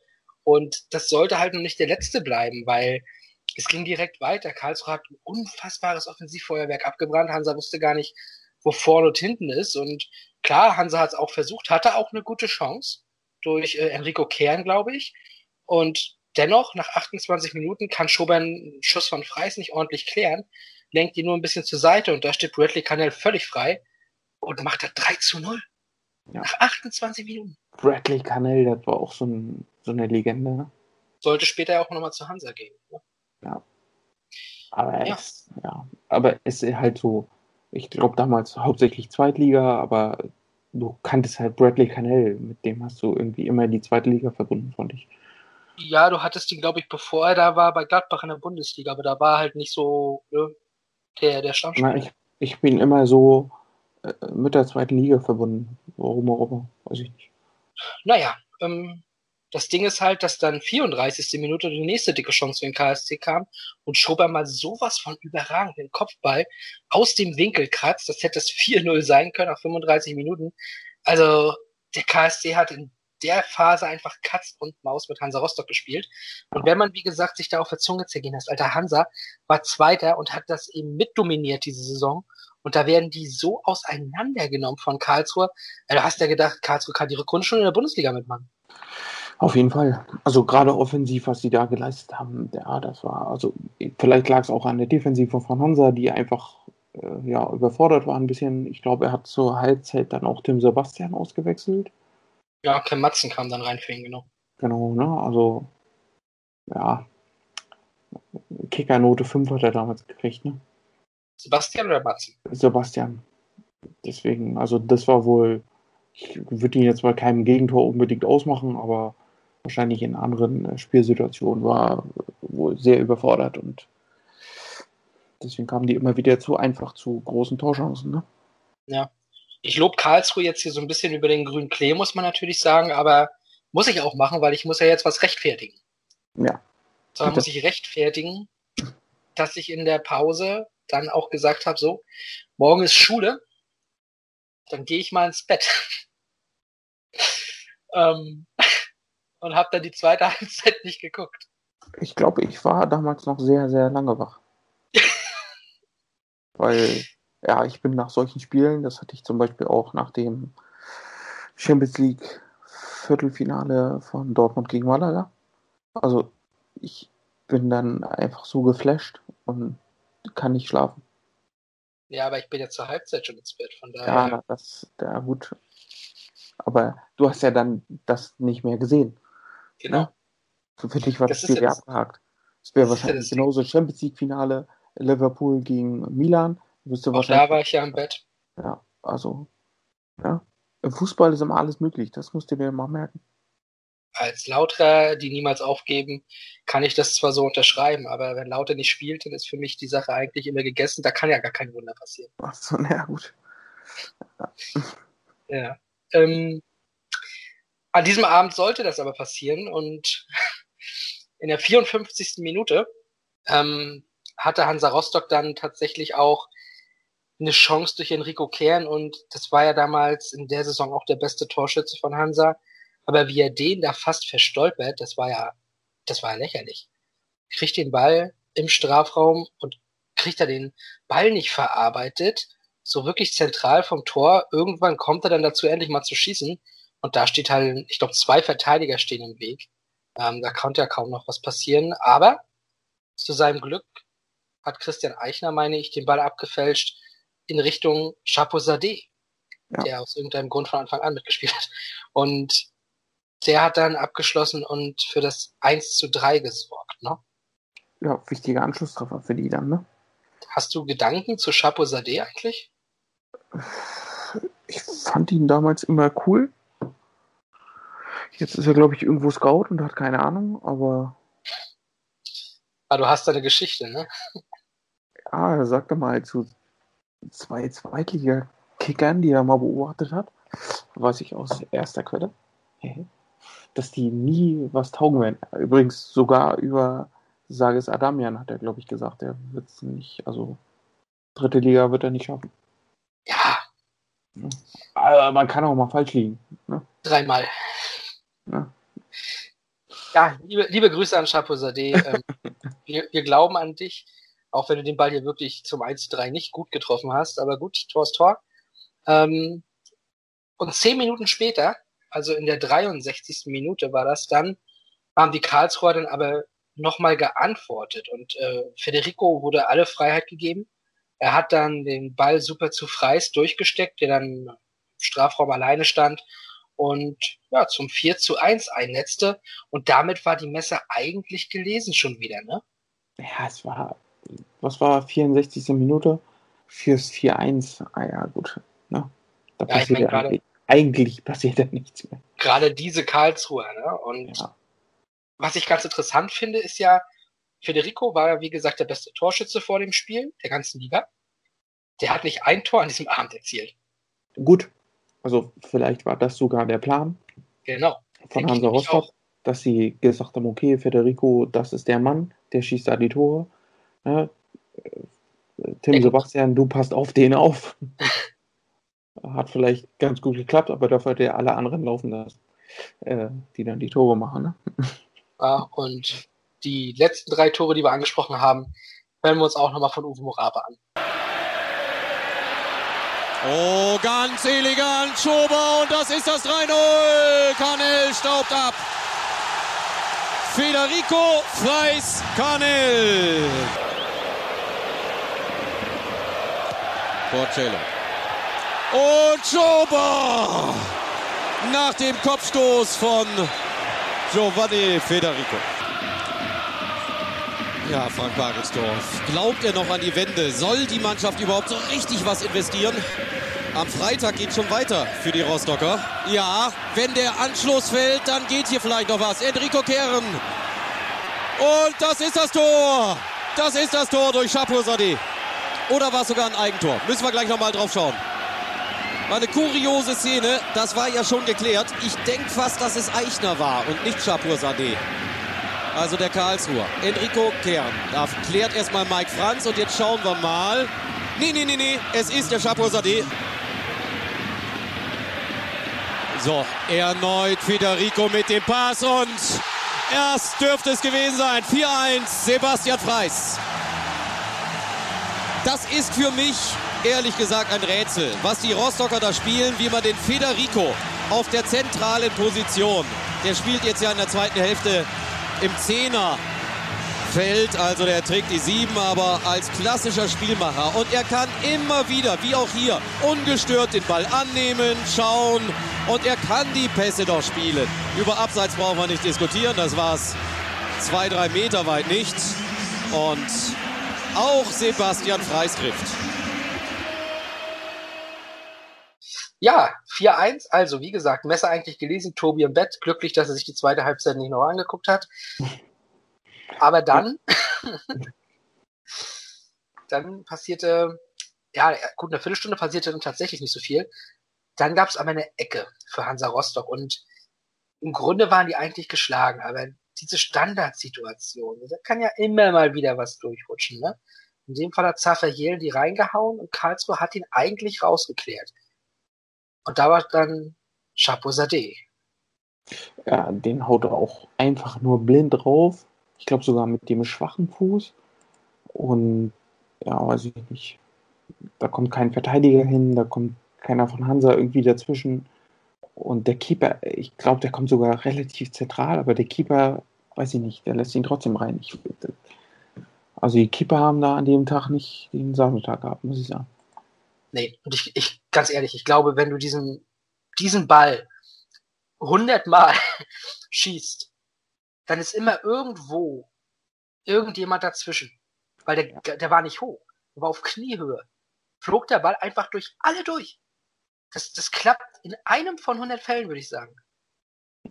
Und das sollte halt noch nicht der letzte bleiben, weil es ging direkt weiter. Karlsruhe hat ein unfassbares Offensivfeuerwerk abgebrannt. Hansa wusste gar nicht, wo vorne und hinten ist. Und klar, Hansa hat es auch versucht, hatte auch eine gute Chance durch äh, Enrico Kern, glaube ich. Und dennoch, nach 28 Minuten kann Schober einen Schuss von Freis nicht ordentlich klären, lenkt ihn nur ein bisschen zur Seite und da steht Bradley Cannell völlig frei und macht da 3 zu 0. Ja. Nach 28 Minuten. Bradley Cannell, das war auch so, ein, so eine Legende. Ne? Sollte später ja auch nochmal zu Hansa gehen. Ne? Aber Ja. es, ja, aber es ist halt so, ich glaube damals hauptsächlich Zweitliga, aber du kanntest halt Bradley Cannell, mit dem hast du irgendwie immer die zweite Liga verbunden, fand ich. Ja, du hattest ihn, glaube ich, bevor er da war, bei Gladbach in der Bundesliga, aber da war halt nicht so ne, der, der Stammspieler. Na, ich, ich bin immer so mit der zweiten Liga verbunden. Warum auch immer, weiß ich nicht. Naja, ähm, Das Ding ist halt, dass dann 34. Minute die nächste dicke Chance für den KSC kam und Schober mal sowas von überragend den Kopfball aus dem Winkel kratzt. Das hätte es 4-0 sein können nach 35 Minuten. Also der KSC hat in der Phase einfach Katz und Maus mit Hansa Rostock gespielt. Und wenn man, wie gesagt, sich da auf der Zunge zergehen lässt, alter Hansa war Zweiter und hat das eben mitdominiert diese Saison. Und da werden die so auseinandergenommen von Karlsruhe. Also, du hast ja gedacht, Karlsruhe kann Rückrunde schon in der Bundesliga mitmachen. Auf jeden Fall. Also gerade offensiv, was sie da geleistet haben, ja, das war, also vielleicht lag es auch an der Defensive von Hansa, die einfach äh, ja, überfordert war ein bisschen. Ich glaube, er hat zur Halbzeit dann auch Tim Sebastian ausgewechselt. Ja, Clem Matzen kam dann rein für ihn, genau. Genau, ne? Also, ja. Kickernote 5 hat er damals gekriegt, ne? Sebastian oder Matzen? Sebastian. Deswegen, also das war wohl, ich würde ihn jetzt bei keinem Gegentor unbedingt ausmachen, aber wahrscheinlich in anderen äh, Spielsituationen war wohl sehr überfordert und deswegen kamen die immer wieder zu einfach zu großen Torchancen, ne? Ja. Ich lobe Karlsruhe jetzt hier so ein bisschen über den grünen Klee, muss man natürlich sagen, aber muss ich auch machen, weil ich muss ja jetzt was rechtfertigen. Ja. So muss ich rechtfertigen, dass ich in der Pause dann auch gesagt habe, so, morgen ist Schule, dann gehe ich mal ins Bett. [laughs] ähm, [laughs] und habe dann die zweite [laughs] Halbzeit nicht geguckt. Ich glaube, ich war damals noch sehr, sehr lange wach. Weil, ja, ich bin nach solchen Spielen, das hatte ich zum Beispiel auch nach dem Champions League Viertelfinale von Dortmund gegen Malaga. Also, ich bin dann einfach so geflasht und kann nicht schlafen. Ja, aber ich bin ja zur Halbzeit schon ins Bett, von daher. Ja, das, ja gut. Aber du hast ja dann das nicht mehr gesehen. Genau. Ne? Für dich war das, Das Spiel ja ja abgehakt. Es wäre ja wahrscheinlich Ding. genauso Champions League Finale Liverpool gegen Milan. Wirst du wahrscheinlich, da war ich ja im Bett. ja, also, ja. Im Fußball ist immer alles möglich. Das musst du dir mal merken. Als Lauter, die niemals aufgeben, kann ich das zwar so unterschreiben, aber wenn Lauter nicht spielt, dann ist für mich die Sache eigentlich immer gegessen. Da kann ja gar kein Wunder passieren. Ach so, na gut. Ja. Ähm, an diesem Abend sollte das aber passieren und in der 54. Minute ähm, hatte Hansa Rostock dann tatsächlich auch eine Chance durch Enrico Kern und das war ja damals in der Saison auch der beste Torschütze von Hansa. Aber wie er den da fast verstolpert, das war ja, das war ja lächerlich. Kriegt den Ball im Strafraum und kriegt er den Ball nicht verarbeitet, so wirklich zentral vom Tor. Irgendwann kommt er dann dazu, endlich mal zu schießen. Und da steht halt, ich glaube, zwei Verteidiger stehen im Weg. Ähm, da konnte ja kaum noch was passieren. Aber zu seinem Glück hat Christian Eichner, meine ich, den Ball abgefälscht in Richtung Chapeau-Sadeh, Ja. der aus irgendeinem Grund von Anfang an mitgespielt hat. Und der hat dann abgeschlossen und für das 1 zu 3 gesorgt. Ne? Ja, wichtiger Anschlusstreffer für die dann, ne? Hast du Gedanken zu Chapeau-Sadeh eigentlich? Ich fand ihn damals immer cool. Jetzt ist er, glaube ich, irgendwo Scout und hat keine Ahnung, aber Ah, du hast da eine Geschichte, ne? ja, er sagte mal zu zwei Zweitliga-Kickern, die er mal beobachtet hat, weiß ich aus erster Quelle, dass die nie was taugen werden. Übrigens sogar über Sages Adamian hat er, glaube ich, gesagt, er wird es nicht, also dritte Liga wird er nicht schaffen. Ja, Aber man kann auch mal falsch liegen. Ne? dreimal. Ja. Ja, liebe, liebe Grüße an Chapeau Sadeh. Ähm, [laughs] wir, wir glauben an dich, auch wenn du den Ball hier wirklich zum 1-3 nicht gut getroffen hast. Aber gut, Tor ist Tor. Ähm, und zehn Minuten später, also in der 63. Minute war das dann, haben die Karlsruher dann aber nochmal geantwortet und äh, Federico wurde alle Freiheit gegeben. Er hat dann den Ball super zu Freis durchgesteckt, der dann im Strafraum alleine stand und ja, zum 4 zu 1 einnetzte. Und damit war die Messe eigentlich gelesen schon wieder, ne? Ja, es war, was war 64. Minute? Fürs 4-1. Ah ja, gut. Ne? Da Ja, ich passiert mein, ja gerade- eigentlich, passiert ja nichts mehr. Gerade diese Karlsruher, ne? Und Ja. was ich ganz interessant finde, ist ja, Federico war ja, wie gesagt, der beste Torschütze vor dem Spiel der ganzen Liga. Der hat nicht ein Tor an diesem Abend erzielt. Gut. Also vielleicht war das sogar der Plan Genau. von Hansa Rostock. dass sie gesagt haben, okay, Federico, das ist der Mann, der schießt da die Tore. Ja, Tim Sebastian, du passt auf den auf. [laughs] Hat vielleicht ganz gut geklappt, aber dafür hat er alle anderen laufen lassen, äh, die dann die Tore machen. Ne? Ja, und die letzten drei Tore, die wir angesprochen haben, hören wir uns auch nochmal von Uwe Morabe an. Oh, ganz elegant, Schober und das ist das 3-0. Kanel staubt ab. Federico Freis Kanel. Porcello. Und Schober nach dem Kopfstoß von Giovanni Federico. Ja, Frank Bagelsdorf. Glaubt er noch an die Wende? Soll die Mannschaft überhaupt so richtig was investieren? Am Freitag geht schon weiter für die Rostocker. Ja, wenn der Anschluss fällt, dann geht hier vielleicht noch was. Enrico Kehren. Und das ist das Tor. Das ist das Tor durch Chapeau Sade. Oder war es sogar ein Eigentor? Müssen wir gleich nochmal drauf schauen. Eine kuriose Szene. Das war ja schon geklärt. Ich denke fast, dass es Eichner war und nicht Chapeau Sade. Also der Karlsruher. Enrico Kern. Da klärt erstmal Mike Franz und jetzt schauen wir mal. Nee, nee, nee, nee. Es ist der Chapeau Sade. So, erneut Federico mit dem Pass und erst dürfte es gewesen sein. 4-1 Sebastian Freis. Das ist für mich ehrlich gesagt ein Rätsel, was die Rostocker da spielen, wie man den Federico auf der zentralen Position, der spielt jetzt ja in der zweiten Hälfte im Zehner Feld, also der trägt die sieben, aber als klassischer Spielmacher. Und er kann immer wieder, wie auch hier, ungestört den Ball annehmen, schauen und er kann die Pässe doch spielen. Über Abseits brauchen wir nicht diskutieren, das war es zwei, drei Meter weit nicht. Und auch Sebastian Freis trifft. Ja, 4-1. Also, wie gesagt, Messer eigentlich gelesen, Tobi im Bett. Glücklich, dass er sich die zweite Halbzeit nicht noch angeguckt hat. Aber dann, [laughs] dann passierte, ja, gut, eine Viertelstunde passierte dann tatsächlich nicht so viel. Dann gab es aber eine Ecke für Hansa Rostock und im Grunde waren die eigentlich geschlagen, aber diese Standardsituation, da kann ja immer mal wieder was durchrutschen, ne? In dem Fall hat Zafer die reingehauen und Karlsruhe hat ihn eigentlich rausgeklärt. Und da war dann Chapeau Sade. Ja, den haut er auch einfach nur blind drauf. Ich glaube sogar mit dem schwachen Fuß. Und ja, weiß ich nicht. Da kommt kein Verteidiger hin, da kommt keiner von Hansa irgendwie dazwischen. Und der Keeper, ich glaube, der kommt sogar relativ zentral, aber der Keeper, weiß ich nicht, der lässt ihn trotzdem rein. Ich, also die Keeper haben da an dem Tag nicht den Sahnetag gehabt, muss ich sagen. Nee, und ich, ich, ganz ehrlich, ich glaube, wenn du diesen, diesen Ball hundertmal [laughs] schießt, dann ist immer irgendwo irgendjemand dazwischen. Weil der, der war nicht hoch. Der war auf Kniehöhe. Flog der Ball einfach durch alle durch. Das, das klappt in einem von 100 Fällen, würde ich sagen.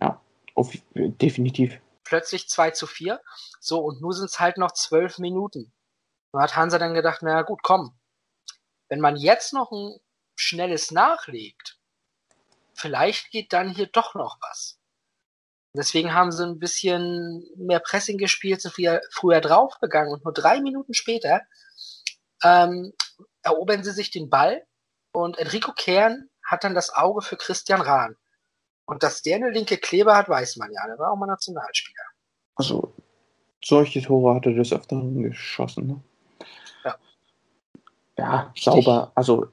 Ja, auf, definitiv. Plötzlich 2 zu 4. So, und nun sind es halt noch zwölf Minuten. Da hat Hansa dann gedacht, naja gut, komm, wenn man jetzt noch ein schnelles nachlegt, vielleicht geht dann hier doch noch was. Deswegen haben sie ein bisschen mehr Pressing gespielt, sind früher, früher draufgegangen und nur drei Minuten später ähm, erobern sie sich den Ball und Enrico Kern hat dann das Auge für Christian Rahn. Und dass der eine linke Kleber hat, weiß man ja. Der war auch mal Nationalspieler. Also, solche Tore hat er des Öfteren geschossen. Ne? Ja, sauber, also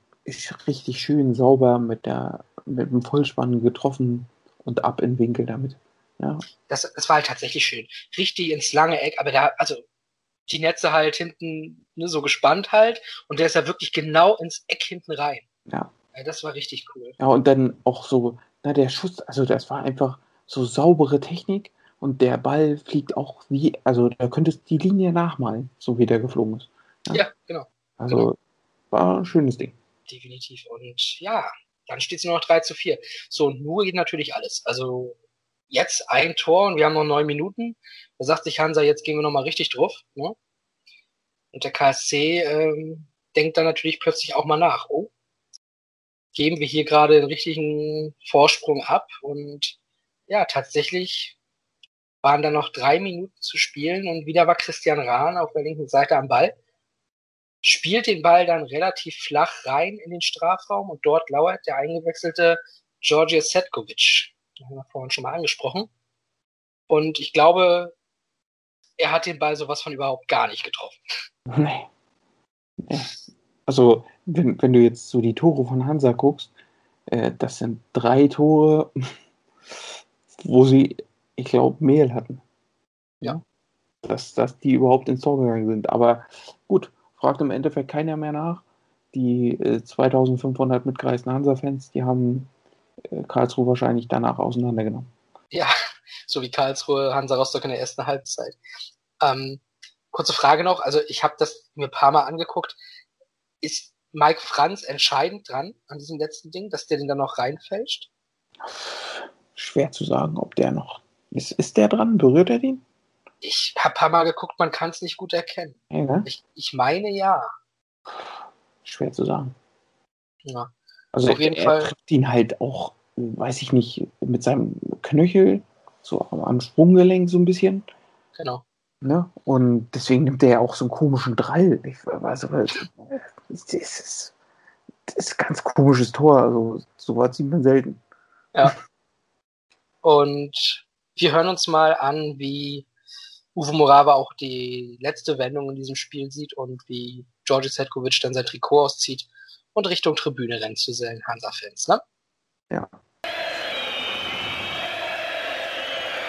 richtig schön sauber mit der mit dem Vollspann getroffen und ab in Winkel damit. Ja. Das, das war halt tatsächlich schön. Richtig ins lange Eck, aber da, also die Netze halt hinten ne, so gespannt halt und der ist ja wirklich genau ins Eck hinten rein. Ja. ja. Das war richtig cool. Ja, und dann auch so, na, der Schuss, also das war einfach so saubere Technik und der Ball fliegt auch wie, also da könntest du die Linie nachmalen, so wie der geflogen ist. Ja, ja genau. Also genau war ein schönes Ding. Definitiv. Und ja, dann steht es nur noch 3 zu 4. So, und nur geht natürlich alles. Also jetzt ein Tor und wir haben noch neun Minuten. Da sagt sich Hansa, jetzt gehen wir nochmal richtig drauf. Ne? Und der KSC ähm, denkt dann natürlich plötzlich auch mal nach. Oh, geben wir hier gerade den richtigen Vorsprung ab? Und ja, tatsächlich waren dann noch drei Minuten zu spielen und wieder war Christian Rahn auf der linken Seite am Ball. Spielt den Ball dann relativ flach rein in den Strafraum und dort lauert der eingewechselte Georgia Setkovic. Den haben wir vorhin schon mal angesprochen. Und ich glaube, er hat den Ball sowas von überhaupt gar nicht getroffen. Nee. nee. Also, wenn, wenn du jetzt so die Tore von Hansa guckst, äh, das sind drei Tore, [laughs] wo sie, ich glaube, Mehl hatten. Ja. Dass, dass die überhaupt ins Tor gegangen sind. Aber gut, fragt im Endeffekt keiner mehr nach. Die äh, 2500 mitgereisten Hansa-Fans, die haben äh, Karlsruhe wahrscheinlich danach auseinandergenommen. Ja, [laughs] so wie Karlsruhe, Hansa Rostock in der ersten Halbzeit. Ähm, kurze Frage noch, also ich habe das mir ein paar Mal angeguckt. Ist Mike Franz entscheidend dran an diesem letzten Ding, dass der den dann noch reinfälscht? Schwer zu sagen, ob der noch. Ist, ist der dran? Berührt er den? Ich habe ein paar Mal geguckt, man kann es nicht gut erkennen. Ja, ne? Ich, ich meine ja. Schwer zu sagen. ja. Also Auf jeden er Fall. trifft ihn halt auch, weiß ich nicht, mit seinem Knöchel, so am, Sprunggelenk so ein bisschen. Genau. Ne? Und deswegen nimmt er ja auch so einen komischen Drall. Ich, also, das ist, das ist ein ganz komisches Tor. Also, sowas sieht man selten. Und wir hören uns mal an, wie Uwe Morava auch die letzte Wendung in diesem Spiel sieht und wie Georgi Setkovic dann sein Trikot auszieht und Richtung Tribüne rennt zu seinen Hansa-Fans. Ne? Ja.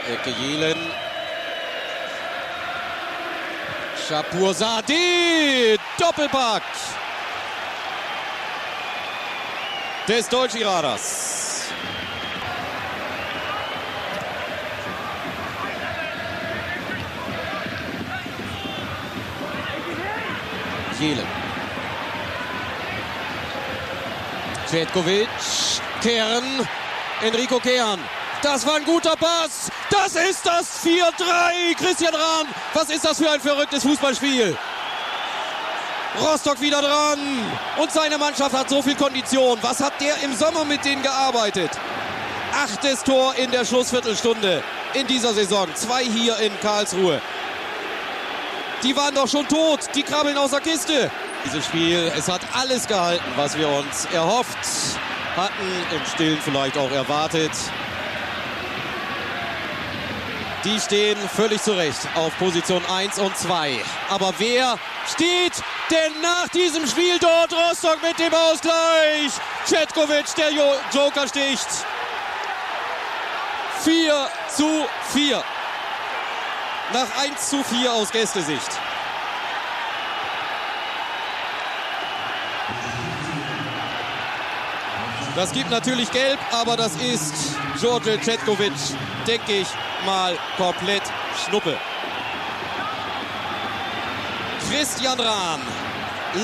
Ecke Jelen. Shapur Sadi. Doppelpack. Des Deutsch-Iraders. Jelen. Cvetkovic. Kern. Enrico Kern. Das war ein guter Pass. Das ist das 4-3. Christian Rahm. Was ist das für ein verrücktes Fußballspiel? Rostock wieder dran. Und seine Mannschaft hat so viel Kondition. Was hat der im Sommer mit denen gearbeitet? Achtes Tor in der Schlussviertelstunde in dieser Saison. Zwei hier in Karlsruhe. Die waren doch schon tot. Die krabbeln aus der Kiste. Dieses Spiel, es hat alles gehalten, was wir uns erhofft hatten. Im Stillen vielleicht auch erwartet. Die stehen völlig zurecht auf Position 1 und 2. Aber wer steht denn nach diesem Spiel dort? Rostock mit dem Ausgleich. Cetkovic, der jo Joker sticht. 4 zu 4. Nach 1 zu 4 aus Gästesicht. Das gibt natürlich gelb, aber das ist George Cetkovic, denke ich, mal komplett Schnuppe. Christian Rahn.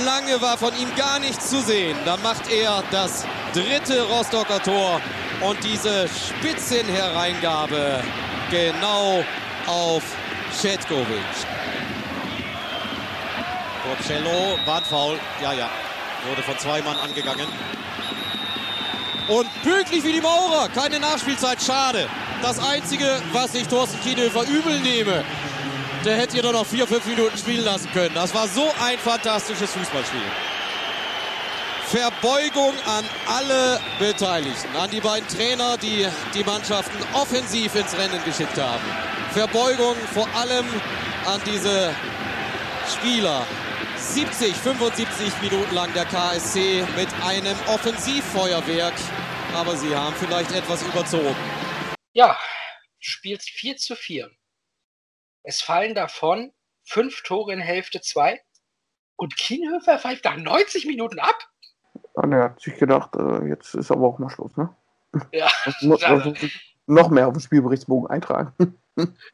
Lange war von ihm gar nichts zu sehen. Da macht er das dritte Rostocker Tor und diese Spitzenhereingabe genau auf Cetkovic. Porcello war ein. Ja, ja. Wurde von zwei Mann angegangen. Und pünktlich wie die Maurer. Keine Nachspielzeit. Schade. Das Einzige, was ich Thorsten Kienhöfer übel nehme, der hätte ihr doch noch vier, fünf Minuten spielen lassen können. Das war so ein fantastisches Fußballspiel. Verbeugung an alle Beteiligten, an die beiden Trainer, die die Mannschaften offensiv ins Rennen geschickt haben. Verbeugung vor allem an diese Spieler. 70, 75 Minuten lang der KSC mit einem Offensivfeuerwerk, aber sie haben vielleicht etwas überzogen. Ja, du spielst 4 zu 4. Es fallen davon fünf Tore in Hälfte 2 und Kienhöfer pfeift nach 90 Minuten ab. Und er hat sich gedacht, äh, jetzt ist aber auch mal Schluss, ne? Ja, [laughs] Muss [laughs] noch mehr auf den Spielberichtsbogen eintragen.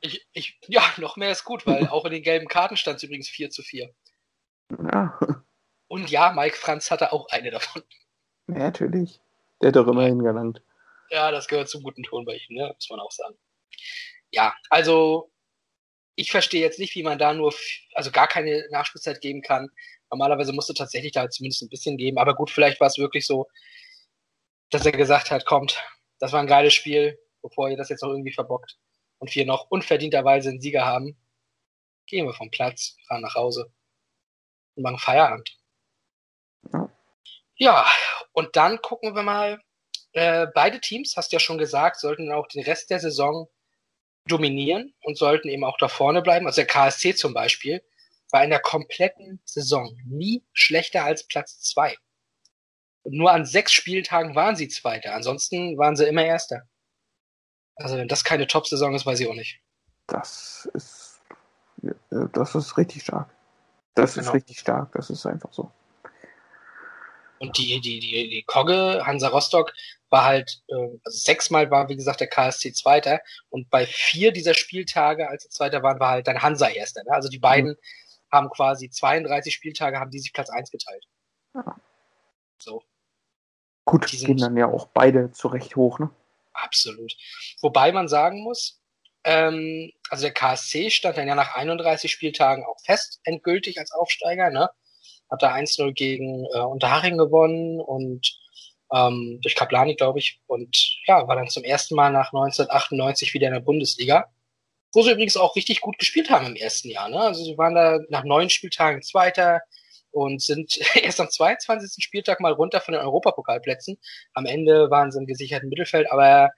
Ich, ich, ja, noch mehr ist gut, weil auch in den gelben Karten stand es übrigens 4 zu 4. ja. Und ja, Mike Franz hatte auch eine davon. ja, natürlich. Der hat doch immerhin gelangt. Ja, das gehört zum guten Ton bei ihm, ne? muss man auch sagen. Ja, also ich verstehe jetzt nicht, wie man da nur, also gar keine Nachspielzeit geben kann. Normalerweise musste tatsächlich da zumindest ein bisschen geben, aber gut, vielleicht war es wirklich so, dass er gesagt hat, kommt, das war ein geiles Spiel, bevor ihr das jetzt noch irgendwie verbockt. Und wir noch unverdienterweise einen Sieger haben, gehen wir vom Platz, fahren nach Hause und machen Feierabend. Ja. Ja, und dann gucken wir mal. Äh, beide Teams, hast du ja schon gesagt, sollten auch den Rest der Saison dominieren und sollten eben auch da vorne bleiben. Also der KSC zum Beispiel war in der kompletten Saison nie schlechter als Platz zwei. Und nur an sechs Spieltagen waren sie Zweiter. Ansonsten waren sie immer Erster. Also wenn das keine Top-Saison ist, weiß ich auch nicht. Das ist, das ist richtig stark. Das Genau. ist richtig stark. Das ist einfach so. Und die, die, die, die Kogge, Hansa Rostock, war halt, äh, also sechsmal war, wie gesagt, der KSC Zweiter. Und bei vier dieser Spieltage, als sie Zweiter waren, war halt dann Hansa Erster. Ne? Also die beiden haben quasi 32 Spieltage, haben die sich Platz eins geteilt. Ja. So, Gut, Die gehen dann ja auch beide zurecht hoch, ne? Absolut. Wobei man sagen muss, ähm, also der KSC stand dann ja nach 31 Spieltagen auch fest, endgültig als Aufsteiger, ne? Hat da 1-0 gegen äh, Unterhaching gewonnen und ähm, durch Kaplani, glaube ich. Und ja, war dann zum ersten Mal nach 1998 wieder in der Bundesliga. Wo sie übrigens auch richtig gut gespielt haben im ersten Jahr. Ne? Also sie waren da nach neun Spieltagen Zweiter und sind [laughs] erst am 22. Spieltag mal runter von den Europapokalplätzen. Am Ende waren sie im gesicherten Mittelfeld, aber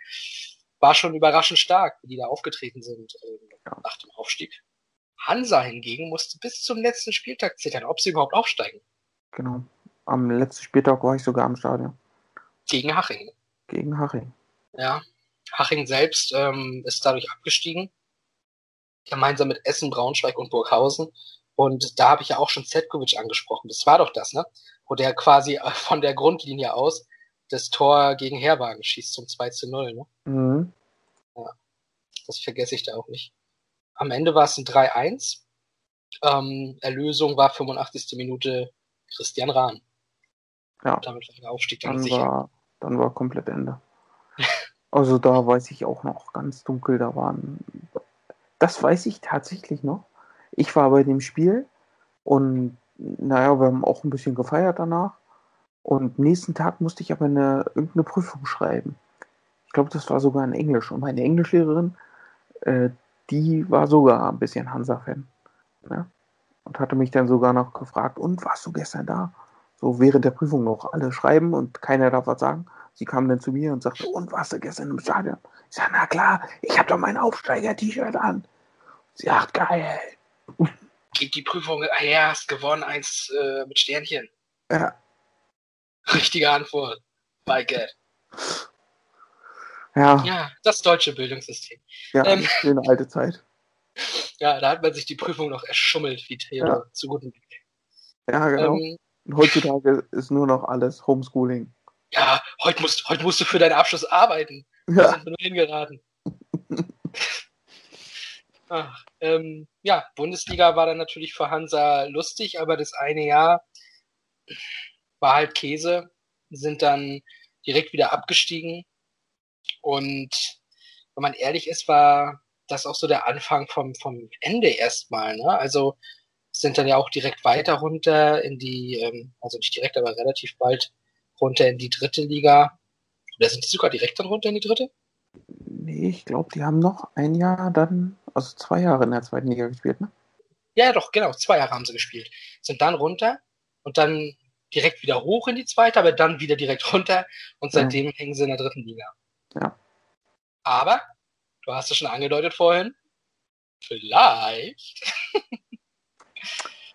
war schon überraschend stark, wie die da aufgetreten sind ähm, Ja. nach dem Aufstieg. Hansa hingegen musste bis zum letzten Spieltag zittern, ob sie überhaupt aufsteigen. Genau. Am letzten Spieltag war ich sogar am Stadion. Gegen Haching. Gegen Haching. Ja. Haching selbst ähm, ist dadurch abgestiegen. Gemeinsam mit Essen, Braunschweig und Burghausen. Und da habe ich ja auch schon Zetkovic angesprochen. Das war doch das, ne? Wo der quasi äh, von der Grundlinie aus das Tor gegen Herwagen schießt zum 2 zu 0, ne? Mhm. Das vergesse ich da auch nicht. Am Ende war es ein 3-1. Ähm, Erlösung war 85. Minute Christian Rahn. Ja. Damit war der Aufstieg dann Dann sicher. war, dann war komplett Ende. Also da weiß ich auch noch ganz dunkel, da waren. Das weiß ich tatsächlich noch. Ich war bei dem Spiel und naja, wir haben auch ein bisschen gefeiert danach. Und nächsten Tag musste ich aber eine, irgendeine Prüfung schreiben. Ich glaube, das war sogar in Englisch. Und meine Englischlehrerin, äh, die war sogar ein bisschen Hansa-Fan. Ne? Und hatte mich dann sogar noch gefragt, und warst du gestern da? So während der Prüfung noch alle schreiben und keiner darf was sagen. Sie kam dann zu mir und sagte, und warst du gestern im Stadion? Ich sage, na klar, ich habe doch mein Aufsteiger-T-Shirt an. Sie sagt, geil. Gib die Prüfung her, hast gewonnen, eins äh, mit Sternchen. Ja, Richtige Antwort. My God. ja, ja, Ja, das deutsche Bildungssystem. ja Ähm. schöne alte Zeit. [laughs] Ja, da hat man sich die Prüfung noch erschummelt, wie Theodor zu guten Ja, genau. ähm, Und heutzutage ist nur noch alles Homeschooling. Ja, heute musst, heute musst du für deinen Abschluss arbeiten. Da Ja, sind wir nur hingeraten. Ach, ähm, ja, Bundesliga war dann natürlich für Hansa lustig, aber das eine Jahr war halt Käse, sind dann direkt wieder abgestiegen. Und wenn man ehrlich ist, war das auch so der Anfang vom, vom Ende erstmal. Ne? Also sind dann ja auch direkt weiter runter in die, ähm, also nicht direkt, aber relativ bald runter in die dritte Liga. Oder sind die sogar direkt dann runter in die dritte? nee, ich glaube, die haben noch ein Jahr dann, also zwei Jahre in der zweiten Liga gespielt, ne? Ja, doch, genau. Zwei Jahre haben sie gespielt. Sind dann runter und dann direkt wieder hoch in die zweite, aber dann wieder direkt [laughs] runter und Ja. seitdem hängen sie in der dritten Liga. Ja. Aber, du hast es schon angedeutet vorhin, vielleicht, [laughs]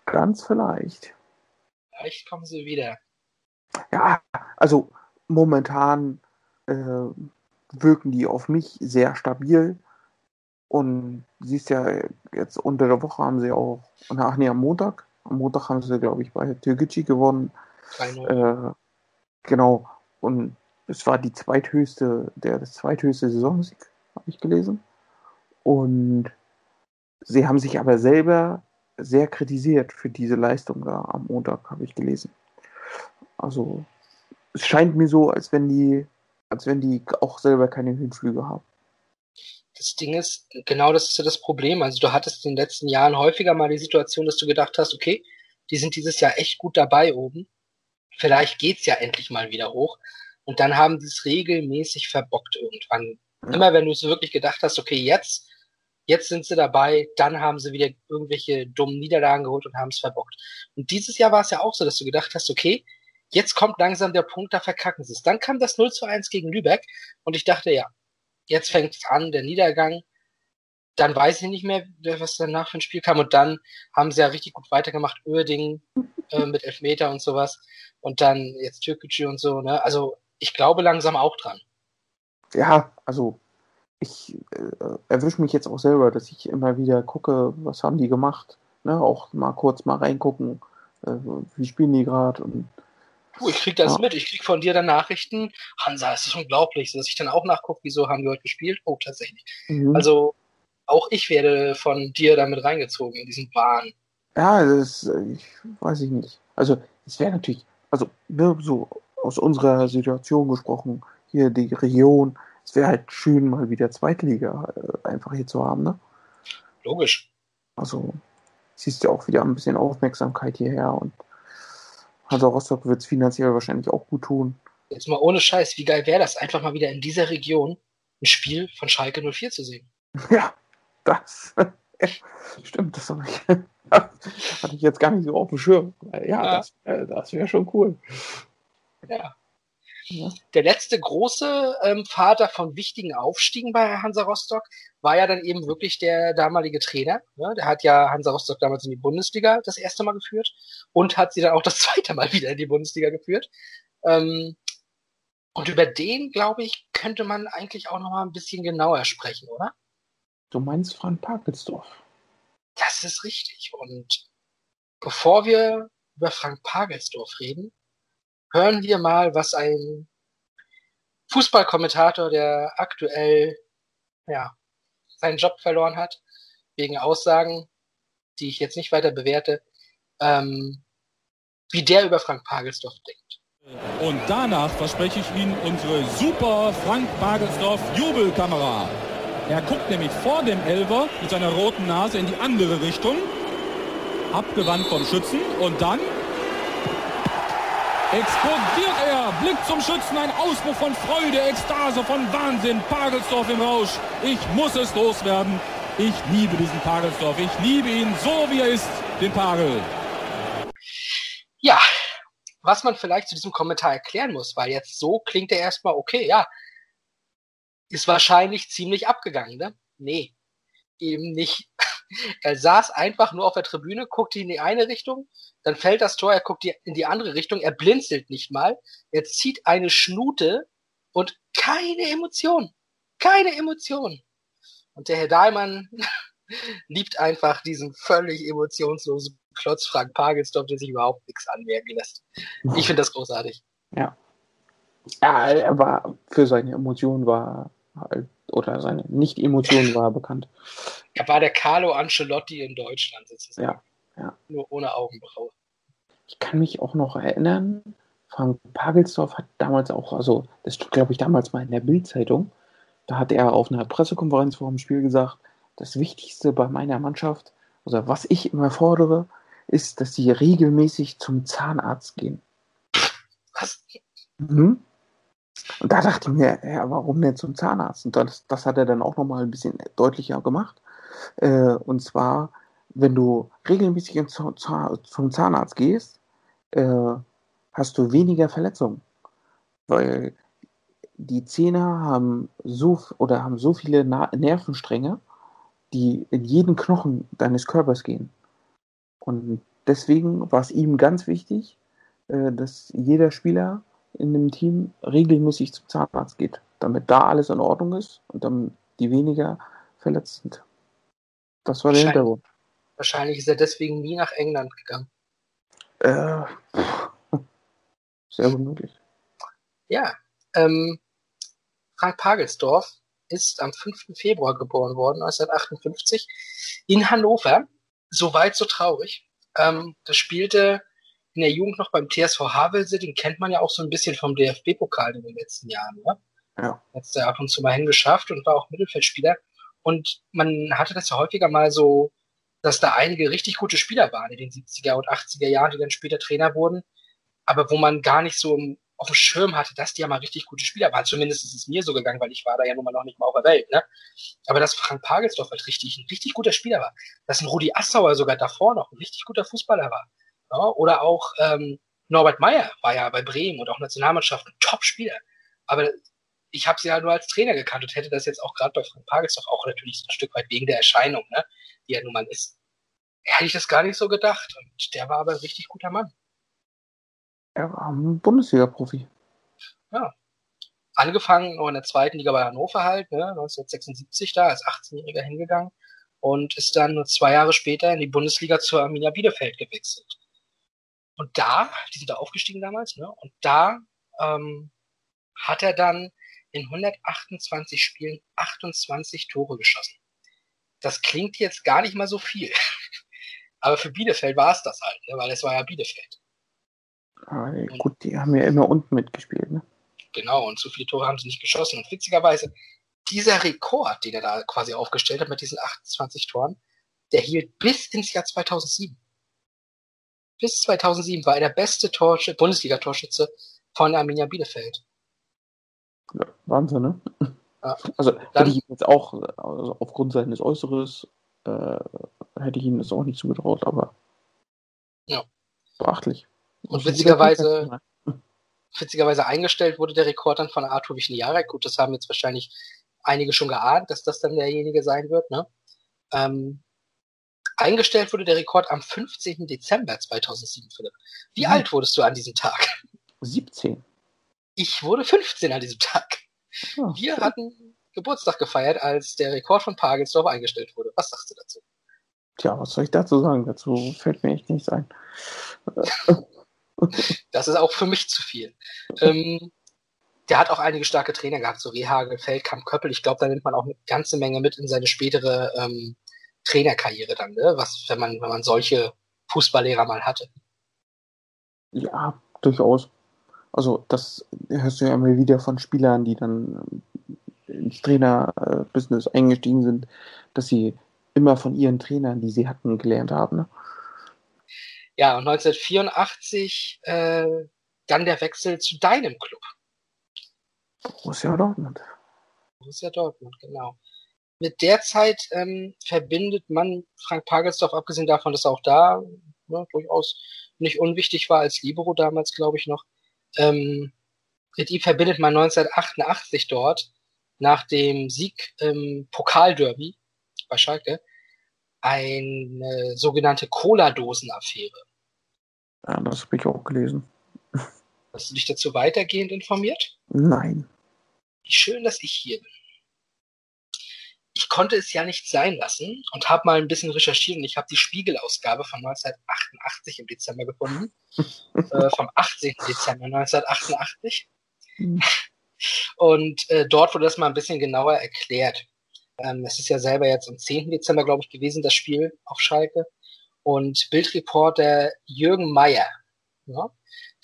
Ganz vielleicht. vielleicht kommen sie wieder. Ja, also momentan äh, wirken die auf mich sehr stabil. Und siehst ja, jetzt unter der Woche haben sie auch, ach nee, am Montag, am Montag haben sie, glaube ich, bei Türkgücü gewonnen. 3-0. Äh, genau. Und es war die zweithöchste, der das zweithöchste Saisonsieg, habe ich gelesen. Und sie haben sich aber selber sehr kritisiert für diese Leistung da am Montag, habe ich gelesen. Also es scheint mir so, als wenn die, als wenn die auch selber keine Höhenflüge haben. Das Ding ist, genau das ist ja das Problem. Also du hattest in den letzten Jahren häufiger mal die Situation, dass du gedacht hast, okay, die sind dieses Jahr echt gut dabei oben. Vielleicht geht's ja endlich mal wieder hoch. Und dann haben die es regelmäßig verbockt irgendwann. Ja. Immer wenn du es wirklich gedacht hast, okay, jetzt Jetzt sind sie dabei, dann haben sie wieder irgendwelche dummen Niederlagen geholt und haben es verbockt. Und dieses Jahr war es ja auch so, dass du gedacht hast, okay, jetzt kommt langsam der Punkt, da verkacken sie es. Dann kam das 0 zu 1 gegen Lübeck und ich dachte, ja, jetzt fängt es an, der Niedergang. Dann weiß ich nicht mehr, was danach für ein Spiel kam. Und dann haben sie ja richtig gut weitergemacht. Örding [laughs] äh, mit Elfmeter und sowas. Und dann jetzt Türkgücü und so. Ne? Also ich glaube langsam auch dran. Ja, also ich äh, erwische mich jetzt auch selber, dass ich immer wieder gucke, was haben die gemacht. Ne? Auch mal kurz mal reingucken, äh, wie spielen die gerade und Du, ich krieg das Ja. mit. Ich krieg von dir dann Nachrichten. Hansa, es ist unglaublich, dass ich dann auch nachgucke, wieso haben wir heute gespielt? Oh, tatsächlich. Mhm. Also auch ich werde von dir damit reingezogen in diesen Wahn. Ja, das ich weiß ich nicht. Also es wäre natürlich, also ne, so aus unserer Situation gesprochen, hier die Region, es wäre halt schön, mal wieder Zweitliga äh, einfach hier zu haben, ne? Logisch. Also siehst ja auch wieder ein bisschen Aufmerksamkeit hierher und Hansa Rostock wird es finanziell wahrscheinlich auch gut tun. Jetzt mal ohne Scheiß, wie geil wäre das, einfach mal wieder in dieser Region ein Spiel von Schalke 04 zu sehen. [laughs] Ja, das [laughs] stimmt, das habe ich, [laughs] hatte ich jetzt gar nicht so auf dem Schirm. Ja, Ja. das, äh, das wäre schon cool. Ja. Ja. Der letzte große ähm, Vater von wichtigen Aufstiegen bei Hansa Rostock war ja dann eben wirklich der damalige Trainer. Ne? Der hat ja Hansa Rostock damals in die Bundesliga das erste Mal geführt und hat sie dann auch das [laughs] zweite Mal wieder in die Bundesliga geführt. Ähm, und über den, glaube ich, könnte man eigentlich auch noch mal ein bisschen genauer sprechen, oder? Du meinst Frank Pagelsdorf? Das ist richtig. Und bevor wir über Frank Pagelsdorf reden, hören wir mal, was ein Fußballkommentator, der aktuell ja, seinen Job verloren hat, wegen Aussagen, die ich jetzt nicht weiter bewerte, ähm, wie der über Frank Pagelsdorf denkt. Und danach verspreche ich Ihnen unsere super Frank Bagelsdorf Jubelkamera. Er guckt nämlich vor dem Elver mit seiner roten Nase in die andere Richtung, abgewandt vom Schützen und dann explodiert er. Blick zum Schützen, ein Ausbruch von Freude, Ekstase, von Wahnsinn. Pagelsdorf im Rausch. Ich muss es loswerden. Ich liebe diesen Pagelsdorf. Ich liebe ihn so, wie er ist, den Pagel. Ja, was man vielleicht zu diesem Kommentar erklären muss, weil jetzt so klingt er erstmal, okay, ja, ist wahrscheinlich ziemlich abgegangen, ne? Nee, eben nicht. Er saß einfach nur auf der Tribüne, guckte in die eine Richtung, dann fällt das Tor, er guckt in die andere Richtung, er blinzelt nicht mal, er zieht eine Schnute und keine Emotion. Keine Emotion. Und der Herr Dahlmann [laughs] liebt einfach diesen völlig emotionslosen Klotz Frank Pagelsdorf, der sich überhaupt nichts anmerken lässt. Ich finde das großartig. Ja. Ja, er war für seine Emotionen war oder seine Nicht-Emotionen war bekannt. Er war der Carlo Ancelotti in Deutschland sozusagen. Ja, ja. Nur ohne Augenbraue. Ich kann mich auch noch erinnern, Frank Pagelsdorf hat damals auch, also das steht, glaube ich, damals mal in der Bild-Zeitung, da hat er auf einer Pressekonferenz vor dem Spiel gesagt, das Wichtigste bei meiner Mannschaft, oder was ich immer fordere, ist, dass sie regelmäßig zum Zahnarzt gehen. Was? Mhm. Und da dachte ich mir, ja, warum denn zum Zahnarzt? Und das, das hat er dann auch nochmal ein bisschen deutlicher gemacht. Äh, und zwar, wenn du regelmäßig Za- zum Zahnarzt gehst, äh, hast du weniger Verletzungen. Weil die Zähne haben so oder haben so viele Na Nervenstränge, die in jeden Knochen deines Körpers gehen. Und deswegen war es ihm ganz wichtig, äh, dass jeder Spieler in dem Team regelmäßig zum Zahnarzt geht, damit da alles in Ordnung ist und dann die weniger verletzt sind. Das war der. Hintergrund. Wahrscheinlich ist er deswegen nie nach England gegangen. Äh, sehr gut möglich. Ja, ähm, Frank Pagelsdorf ist am 5. Februar geboren worden, 1958, in Hannover. Soweit so traurig. Ähm, das spielte in der Jugend noch beim TSV Havelse, den kennt man ja auch so ein bisschen vom DFB-Pokal in den letzten Jahren. Ne? Ja. Hat es da ab und zu mal hingeschafft und war auch Mittelfeldspieler. Und man hatte das ja häufiger mal so, dass da einige richtig gute Spieler waren in den 70er und 80er Jahren, die dann später Trainer wurden, aber wo man gar nicht so auf dem Schirm hatte, dass die ja mal richtig gute Spieler waren. Zumindest ist es mir so gegangen, weil ich war da ja nun mal noch nicht mal auf der Welt. Ne? Aber dass Frank Pagelsdorf halt richtig, ein richtig guter Spieler war. Dass ein Rudi Assauer sogar davor noch ein richtig guter Fußballer war. Ja? Oder auch ähm, Norbert Meyer war ja bei Bremen und auch Nationalmannschaft ein Top-Spieler. Aber ich habe sie halt nur als Trainer gekannt und hätte das jetzt auch gerade bei Frank Pagelsdorf auch natürlich ein Stück weit wegen der Erscheinung, ne? die er nun mal ist. Hätte ich das gar nicht so gedacht. Und der war aber ein richtig guter Mann. Er war ein Bundesliga-Profi. Ja. Angefangen noch in der zweiten Liga bei Hannover halt, ne, 1976 da, als 18-Jähriger hingegangen und ist dann nur zwei Jahre später in die Bundesliga zur Arminia Bielefeld gewechselt. Und da, die sind da aufgestiegen damals, ne, und da ähm, hat er dann in 128 Spielen 28 Tore geschossen. Das klingt jetzt gar nicht mal so viel. [laughs] Aber für Bielefeld war es das halt, ne, weil es war ja Bielefeld. Ah, gut, die haben ja immer unten mitgespielt, ne? Genau, und so viele Tore haben sie nicht geschossen. Und witzigerweise, dieser Rekord, den er da quasi aufgestellt hat mit diesen 28 Toren, der hielt bis ins Jahr 2007. Bis 2007 war er der beste Torsch Bundesliga-Torschütze von Arminia Bielefeld. Ja, Wahnsinn, ne? Ja. Also dann, hätte ich ihn jetzt auch, also aufgrund seines Äußeres, äh, hätte ich ihm das auch nicht zugetraut, aber ja. beachtlich. Und witzigerweise, [laughs] witzigerweise eingestellt wurde der Rekord dann von Arthur Wichniarek. Gut, das haben jetzt wahrscheinlich einige schon geahnt, dass das dann derjenige sein wird. Ne? Ähm, eingestellt wurde der Rekord am 15. Dezember 2007, Philipp. Wie hm. alt wurdest du an diesem Tag? 17. Ich wurde 15 an diesem Tag. Oh, Wir schön. hatten Geburtstag gefeiert, als der Rekord von Pagelsdorf eingestellt wurde. Was sagst du dazu? Tja, was soll ich dazu sagen? Dazu fällt mir echt nichts ein. [laughs] das ist auch für mich zu viel. Ähm, der hat auch einige starke Trainer gehabt, so Rehagel, Feldkamp, Köppel. Ich glaube, da nimmt man auch eine ganze Menge mit in seine spätere ähm, Trainerkarriere dann, ne? Was, wenn man, wenn man solche Fußballlehrer mal hatte. Ja, durchaus. Also das hörst du ja immer wieder von Spielern, die dann ins Trainerbusiness eingestiegen sind, dass sie immer von ihren Trainern, die sie hatten, gelernt haben. Ne? Ja, und 1984 äh, dann der Wechsel zu deinem Club. Borussia Dortmund. Borussia Dortmund, genau. Mit der Zeit ähm, verbindet man Frank Pagelsdorf, abgesehen davon, dass er auch da ne, durchaus nicht unwichtig war als Libero damals, glaube ich noch. Ähm, mit ihm verbindet man 1988 dort nach dem Sieg im Pokalderby bei Schalke eine sogenannte Cola-Dosen-Affäre. Ja, das habe ich auch gelesen. Hast du dich dazu weitergehend informiert? Nein. Wie schön, dass ich hier bin. Ich konnte es ja nicht sein lassen und habe mal ein bisschen recherchiert und ich habe die Spiegelausgabe von 1988 im Dezember gefunden. [laughs] äh, vom 18. Dezember 1988. Hm. Und äh, dort wurde das mal ein bisschen genauer erklärt. Ähm, es ist ja selber jetzt am 10. Dezember, glaube ich, gewesen, das Spiel auf Schalke. Und Bildreporter Jürgen Meyer, ja,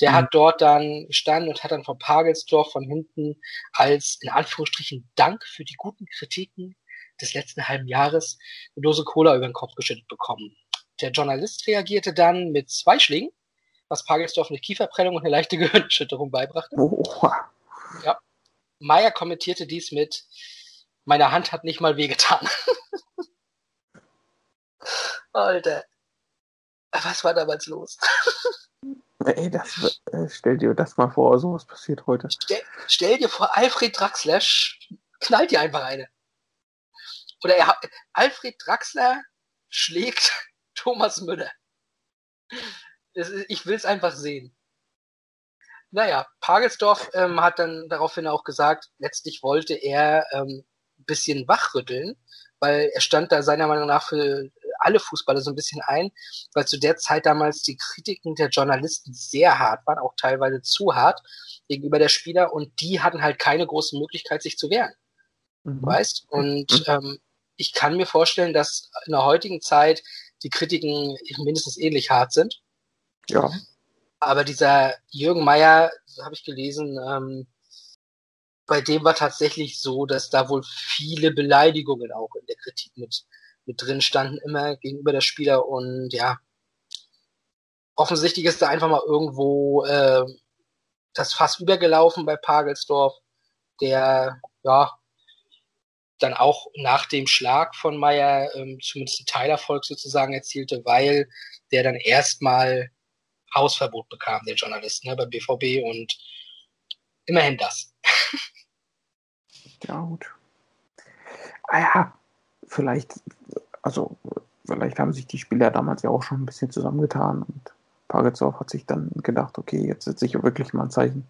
der mhm. hat dort dann gestanden und hat dann von Pagelsdorf von hinten als in Anführungsstrichen Dank für die guten Kritiken des letzten halben Jahres eine Dose Cola über den Kopf geschüttet bekommen. Der Journalist reagierte dann mit zwei Schlägen, was Pagelsdorf eine Kieferprellung und eine leichte [laughs] Gehirnerschütterung beibrachte. Oh. Ja. Meyer kommentierte dies mit, meine Hand hat nicht mal wehgetan. [laughs] Alter. Was war damals los? [laughs] Ey, das, äh, stell dir das mal vor, sowas passiert heute. Stell, stell dir vor, Alfred Draxler knallt dir einfach eine. Oder er, Alfred Draxler schlägt [laughs] Thomas Müller. Ich will es einfach sehen. Naja, Pagelsdorf ähm, hat dann daraufhin auch gesagt, letztlich wollte er ähm, ein bisschen wachrütteln, weil er stand da seiner Meinung nach für alle Fußballer so ein bisschen ein, weil zu der Zeit damals die Kritiken der Journalisten sehr hart waren, auch teilweise zu hart gegenüber der Spieler und die hatten halt keine große Möglichkeit, sich zu wehren. Mhm. Weißt? Und mhm. ähm, ich kann mir vorstellen, dass in der heutigen Zeit die Kritiken mindestens ähnlich hart sind. Ja. Aber dieser Jürgen Meyer, habe ich gelesen, ähm, bei dem war tatsächlich so, dass da wohl viele Beleidigungen auch in der Kritik mit, mit drin standen, immer gegenüber der Spieler. Und ja, offensichtlich ist da einfach mal irgendwo äh, das Fass übergelaufen bei Pagelsdorf, der ja dann auch nach dem Schlag von Meyer ähm, zumindest einen Teilerfolg sozusagen erzielte, weil der dann erstmal Hausverbot bekam, der Journalist, ne, beim BVB und immerhin das. ja, gut. Ah ja, vielleicht, also vielleicht haben sich die Spieler damals ja auch schon ein bisschen zusammengetan und Pagelsdorf hat sich dann gedacht, okay, jetzt setze ich wirklich mal ein Zeichen.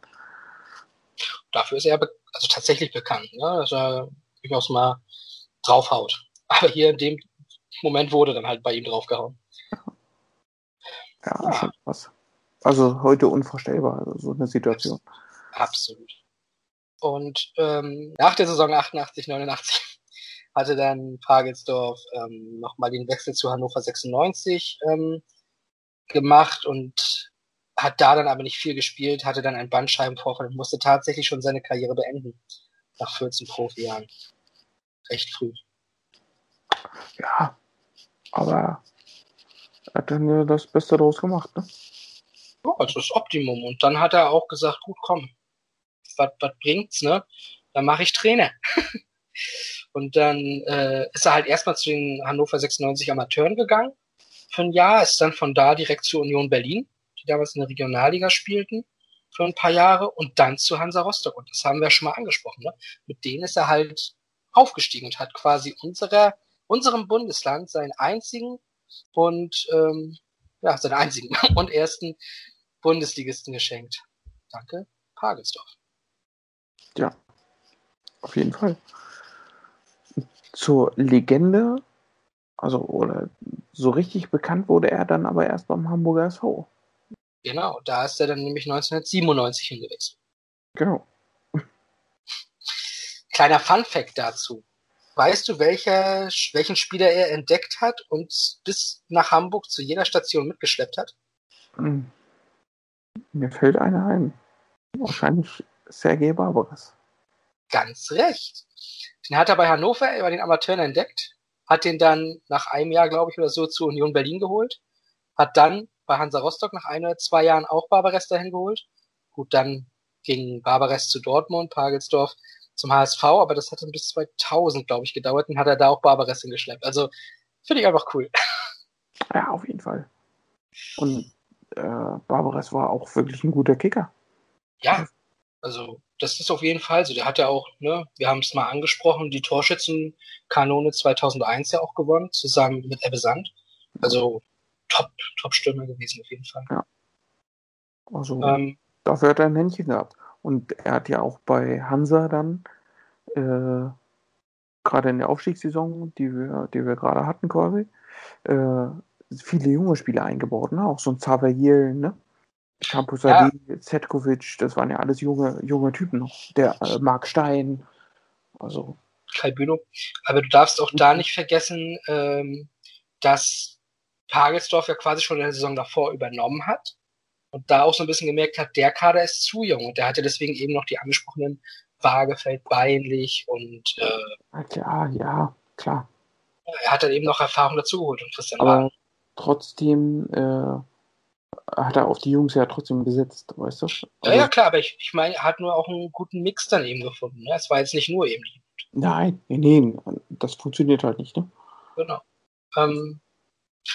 Dafür ist er also tatsächlich bekannt, ne? dass er durchaus mal draufhaut. [laughs] Aber hier in dem Moment wurde dann halt bei ihm draufgehauen. Ja, ja. schon was. Also heute unvorstellbar, also so eine Situation. Absolut. Und ähm, nach der Saison 88, 89 [laughs] hatte dann Pagelsdorf ähm, nochmal den Wechsel zu Hannover 96 ähm, gemacht und hat da dann aber nicht viel gespielt, hatte dann einen Bandscheibenvorfall und musste tatsächlich schon seine Karriere beenden. Nach 14 Profijahren. Recht früh. Ja, aber er hat dann ja das Beste daraus gemacht, ne? Ja, also das Optimum. Und dann hat er auch gesagt, gut, komm, was bringt's, ne? Dann mache ich Trainer. [laughs] und dann äh, ist er halt erstmal zu den Hannover 96 Amateuren gegangen für ein Jahr, ist dann von da direkt zur Union Berlin, die damals in der Regionalliga spielten, für ein paar Jahre und dann zu Hansa Rostock. Und das haben wir schon mal angesprochen. Ne? Mit denen ist er halt aufgestiegen und hat quasi unserer, unserem Bundesland seinen einzigen und ähm, ja, seinen einzigen [laughs] und ersten Bundesligisten geschenkt. Danke, Pagelsdorf. Ja, auf jeden Fall. Zur Legende also, oder so richtig bekannt wurde er dann aber erst beim Hamburger SV. Genau, da ist er dann nämlich 1997 hingewechselt. Genau. Kleiner Fun Fact dazu. Weißt du, welcher, welchen Spieler er entdeckt hat und bis nach Hamburg zu jeder Station mitgeschleppt hat? Hm. Mir fällt einer ein. Wahrscheinlich Sergei Barbaras. Ganz recht. Den hat er bei Hannover über den Amateuren entdeckt hat den dann nach einem Jahr, glaube ich, oder so zu Union Berlin geholt, hat dann bei Hansa Rostock nach ein oder zwei Jahren auch Barbares dahin geholt. Gut, dann ging Barbares zu Dortmund, Pagelsdorf zum HSV, aber das hatte bis 2000, glaube ich, gedauert und hat er da auch Barbares hingeschleppt. Also finde ich einfach cool. [laughs] Ja, auf jeden Fall. Und äh, Barbares war auch wirklich ein guter Kicker. Ja, also das ist auf jeden Fall so. Der hat ja auch, ne, wir haben es mal angesprochen, die Torschützenkanone 2001 ja auch gewonnen, zusammen mit Ebbe Sand. Also top, top Stürmer gewesen auf jeden Fall. Ja. Also ähm, dafür hat er ein Händchen gehabt. Und er hat ja auch bei Hansa dann äh, gerade in der Aufstiegssaison, die wir, die wir gerade hatten quasi, äh, viele junge Spieler eingebaut, ne? Auch so ein Zavayel, ne? Campus ja. Zetkovic, das waren ja alles junge, junge Typen noch. Der äh, Mark Stein, also. Kai Bülow. Aber du darfst auch da nicht vergessen, ähm, dass Pagelsdorf ja quasi schon in der Saison davor übernommen hat und da auch so ein bisschen gemerkt hat, der Kader ist zu jung und der hatte deswegen eben noch die angesprochenen Waagefeld, Beinlich und äh, ja, ja, klar. Er hat dann eben noch Erfahrung dazugeholt und Christian Aber Wagen. trotzdem äh, hat er auf die Jungs ja trotzdem gesetzt, weißt du? Ja, ja, klar, aber ich, ich meine, er hat nur auch einen guten Mix dann eben gefunden. Ne? Es war jetzt nicht nur eben die Nein, nee, nee, das funktioniert halt nicht, ne? Genau. Ähm,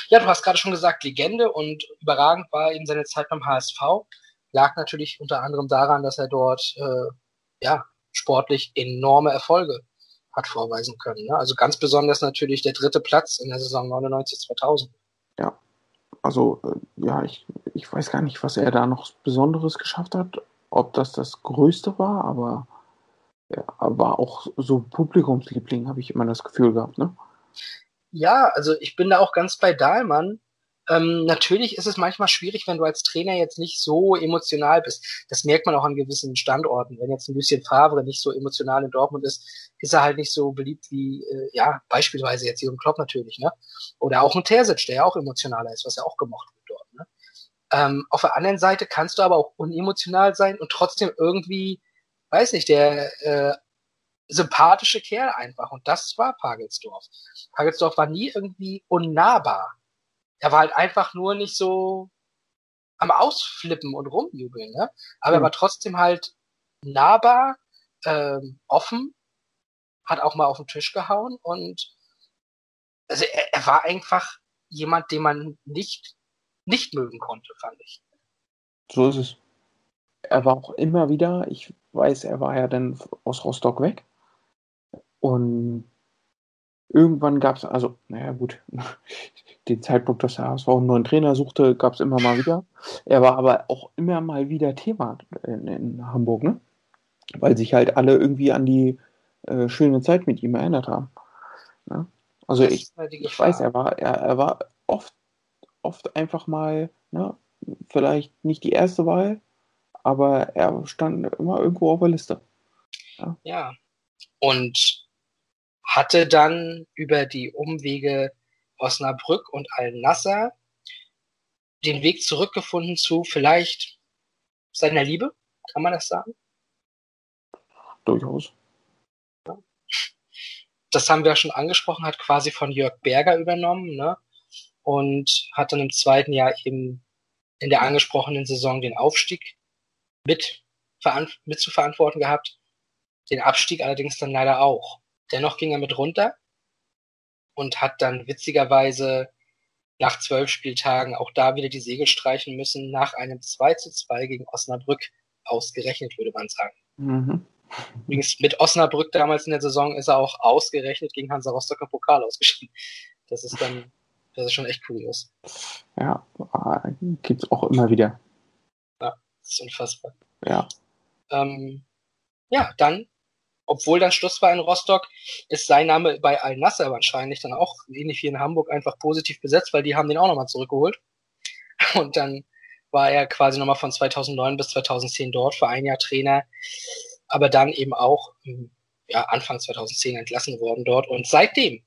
ja, du hast gerade schon gesagt, Legende und überragend war eben seine Zeit beim HSV. Lag natürlich unter anderem daran, dass er dort äh, ja, sportlich enorme Erfolge hat vorweisen können. Ne? Also ganz besonders natürlich der dritte Platz in der Saison 99-2000. Ja, also äh, ja, ich, ich weiß gar nicht, was er da noch Besonderes geschafft hat, ob das das Größte war, aber er war auch so Publikumsliebling, habe ich immer das Gefühl gehabt, ne? Ja, also ich bin da auch ganz bei Dahlmann. Ähm, natürlich ist es manchmal schwierig, wenn du als Trainer jetzt nicht so emotional bist. Das merkt man auch an gewissen Standorten. Wenn jetzt ein Lucien Favre nicht so emotional in Dortmund ist, ist er halt nicht so beliebt wie, äh, ja, beispielsweise jetzt Jürgen Klopp natürlich, ne? Oder auch ein Terzic, der ja auch emotionaler ist, was ja auch gemocht wird dort, ne? Ähm, auf der anderen Seite kannst du aber auch unemotional sein und trotzdem irgendwie, weiß nicht, der äh, sympathische Kerl einfach. Und das war Pagelsdorf. Pagelsdorf war nie irgendwie unnahbar er war halt einfach nur nicht so am Ausflippen und rumjubeln, ne? Aber er Ja. war trotzdem halt nahbar, ähm, offen, hat auch mal auf den Tisch gehauen und also er, er war einfach jemand, den man nicht nicht mögen konnte, fand ich. So ist es. Er war auch immer wieder, ich weiß, er war ja dann aus Rostock weg. Und irgendwann gab es, also, naja, gut, [laughs] den Zeitpunkt, dass der HSV einen neuen Trainer suchte, gab es immer mal wieder. Er war aber auch immer mal wieder Thema in, in Hamburg, ne? Weil sich halt alle irgendwie an die äh, schöne Zeit mit ihm erinnert haben. Ne? Also ich, ich weiß, er war, er, er war oft, oft einfach mal, ne, vielleicht nicht die erste Wahl, aber er stand immer irgendwo auf der Liste. Ja. Und hatte dann über die Umwege Osnabrück und Al-Nasser den Weg zurückgefunden zu vielleicht seiner Liebe, kann man das sagen? Durchaus. Das haben wir ja schon angesprochen, hat quasi von Jörg Berger übernommen, ne? Und hat dann im zweiten Jahr eben in der angesprochenen Saison den Aufstieg mit, mit zu verantworten gehabt. Den Abstieg allerdings dann leider auch. Dennoch ging er mit runter und hat dann witzigerweise nach zwölf Spieltagen auch da wieder die Segel streichen müssen, nach einem 2 zu 2 gegen Osnabrück ausgerechnet, würde man sagen. Mhm. Übrigens mit Osnabrück damals in der Saison ist er auch ausgerechnet gegen Hansa Rostocker Pokal ausgeschieden. Das ist dann, das ist schon echt kurios. Ja, gibt es auch immer wieder. Das ist unfassbar. Ja, Ähm, ja, dann, obwohl dann Schluss war in Rostock, ist sein Name bei Al-Nasser wahrscheinlich dann auch ähnlich wie in Hamburg einfach positiv besetzt, weil die haben den auch nochmal zurückgeholt. [laughs] Und dann war er quasi nochmal von 2009 bis 2010 dort für ein Jahr Trainer, aber dann eben auch im, ja, Anfang 2010 entlassen worden dort. Und seitdem,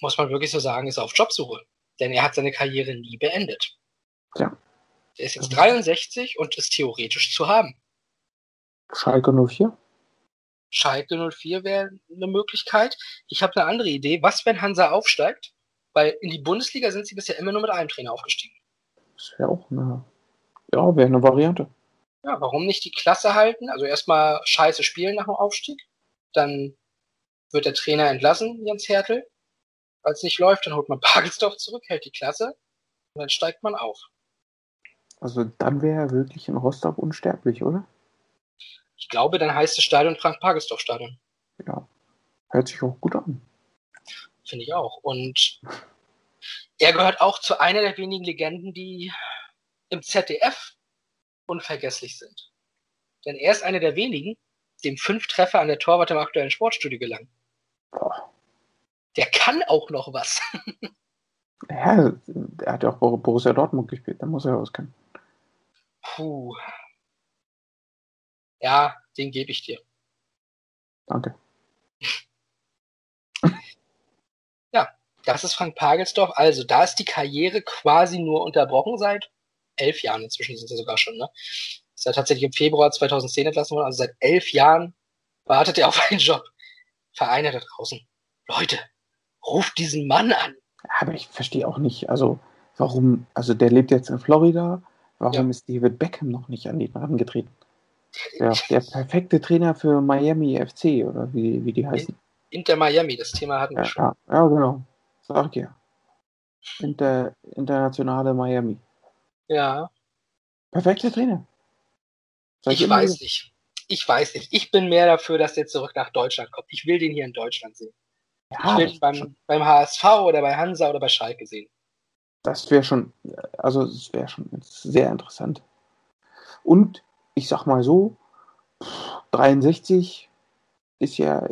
muss man wirklich so sagen, ist er auf Jobsuche. Denn er hat seine Karriere nie beendet. Ja. Er ist jetzt 63 und ist theoretisch zu haben. Schalke 04. Schalke 04 wäre eine Möglichkeit. Ich habe eine andere Idee. Was, wenn Hansa aufsteigt? Weil in die Bundesliga sind sie bisher immer nur mit einem Trainer aufgestiegen. Das wäre auch eine, ja, wäre eine Variante. Ja, warum nicht die Klasse halten? Also erstmal scheiße spielen nach dem Aufstieg. Dann wird der Trainer entlassen, Jens Hertel. Es nicht läuft, dann holt man [laughs] Pagelsdorf zurück, hält die Klasse und dann steigt man auf. Also dann wäre er wirklich in Rostock unsterblich, oder? Ich glaube, dann heißt das Stadion Frank-Pagelsdorf-Stadion. Ja. Hört sich auch gut an. Finde ich auch. Und er gehört auch zu einer der wenigen Legenden, die im ZDF unvergesslich sind. Denn er ist einer der wenigen, dem fünf Treffer an der Torwart im aktuellen Sportstudio gelangen. Boah. Der kann auch noch was. [laughs] Ja, er hat ja auch Borussia Dortmund gespielt, da muss er ja was können. Puh. Ja, den gebe ich dir. Danke. [laughs] Das ist Frank Pagelsdorf. Also, da ist die Karriere quasi nur unterbrochen seit elf Jahren. Inzwischen sind sie sogar schon, ne? Ist er tatsächlich im Februar 2010 entlassen worden. Also seit elf Jahren wartet er auf einen Job. Vereine da draußen. Leute, ruft diesen Mann an. Aber ich verstehe auch nicht, also warum, also der lebt jetzt in Florida, warum Ja. ist David Beckham noch nicht an ihn herangetreten? Der, der perfekte Trainer für Miami FC oder wie, wie die heißen. Inter Miami, das Thema hatten wir Ja, schon. ja, ja, genau. Sag ich ja. Inter, internationale Miami. Ja, Perfekter Trainer. Sag ich weiß wieder. nicht. Ich weiß nicht. Ich bin mehr dafür, dass der zurück nach Deutschland kommt. Ich will den hier in Deutschland sehen. Ich Ja, will ihn beim, beim HSV oder bei Hansa oder bei Schalke sehen. das wäre schon, also es wäre schon sehr interessant. Und ich sag mal so, pff, 63 ist ja,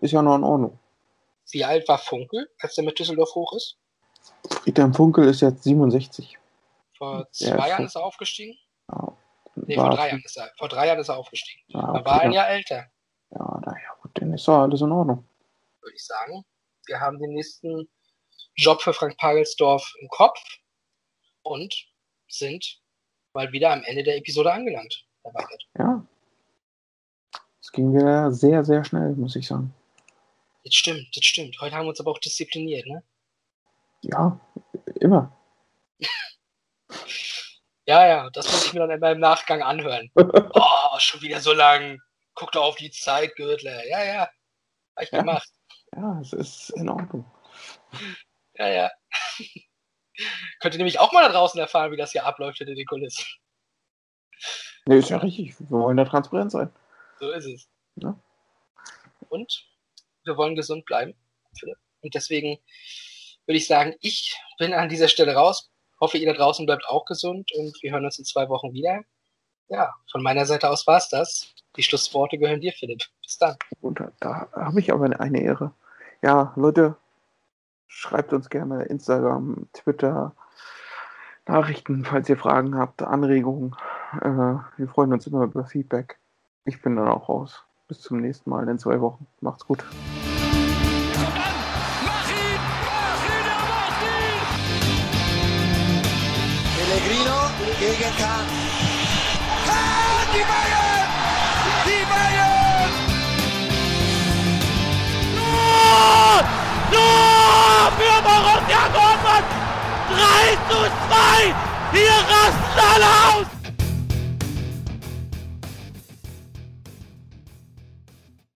ist ja noch in Ordnung. Wie alt war Funkel, als der mit Düsseldorf hoch ist? Friedhelm Funkel ist jetzt 67. Vor Ja, zwei ist Jahren ist er aufgestiegen? Ja, Nee, war- vor drei Jahren ist er. Vor drei Jahren ist er aufgestiegen. Ja, Da okay, war er ein ja. Jahr älter, Ja, naja, gut, dann ist doch alles in Ordnung. würde ich sagen. Wir haben den nächsten Job für Frank Pagelsdorf im Kopf und sind mal wieder am Ende der Episode angelangt. Herr. Ja. Es ging wieder sehr, sehr schnell, muss ich sagen. Das stimmt, das stimmt. Heute haben wir uns aber auch diszipliniert, ne? Ja, immer. [laughs] Ja, ja, das muss ich mir dann in meinem Nachgang anhören. [laughs] Oh, schon wieder so lang. Guck doch auf die Zeit, Gürtler. Ja, ja. Hab ich Ja. gemacht. Ja, es ist in Ordnung. Ja, ja. Könnt ihr nämlich auch mal da draußen erfahren, wie das hier abläuft hinter den Kulissen. Nee, ist ja richtig. Wir wollen da transparent sein. So ist es. Ja. Und wir wollen gesund bleiben, Philipp. Und deswegen würde ich sagen, ich bin an dieser Stelle raus. Hoffe, ihr da draußen bleibt auch gesund und wir hören uns in zwei Wochen wieder. Ja, von meiner Seite aus war's das. Die Schlussworte gehören dir, Philipp. Bis dann. Und da, da habe ich aber eine Ehre. Ja, Leute, schreibt uns gerne Instagram, Twitter, Nachrichten, falls ihr Fragen habt, Anregungen. Äh, wir freuen uns immer über Feedback. Ich bin dann auch raus. Bis zum nächsten Mal in zwei Wochen. Macht's gut. Pellegrino gegen Kahn. Zu 2! Hier rasten alle aus!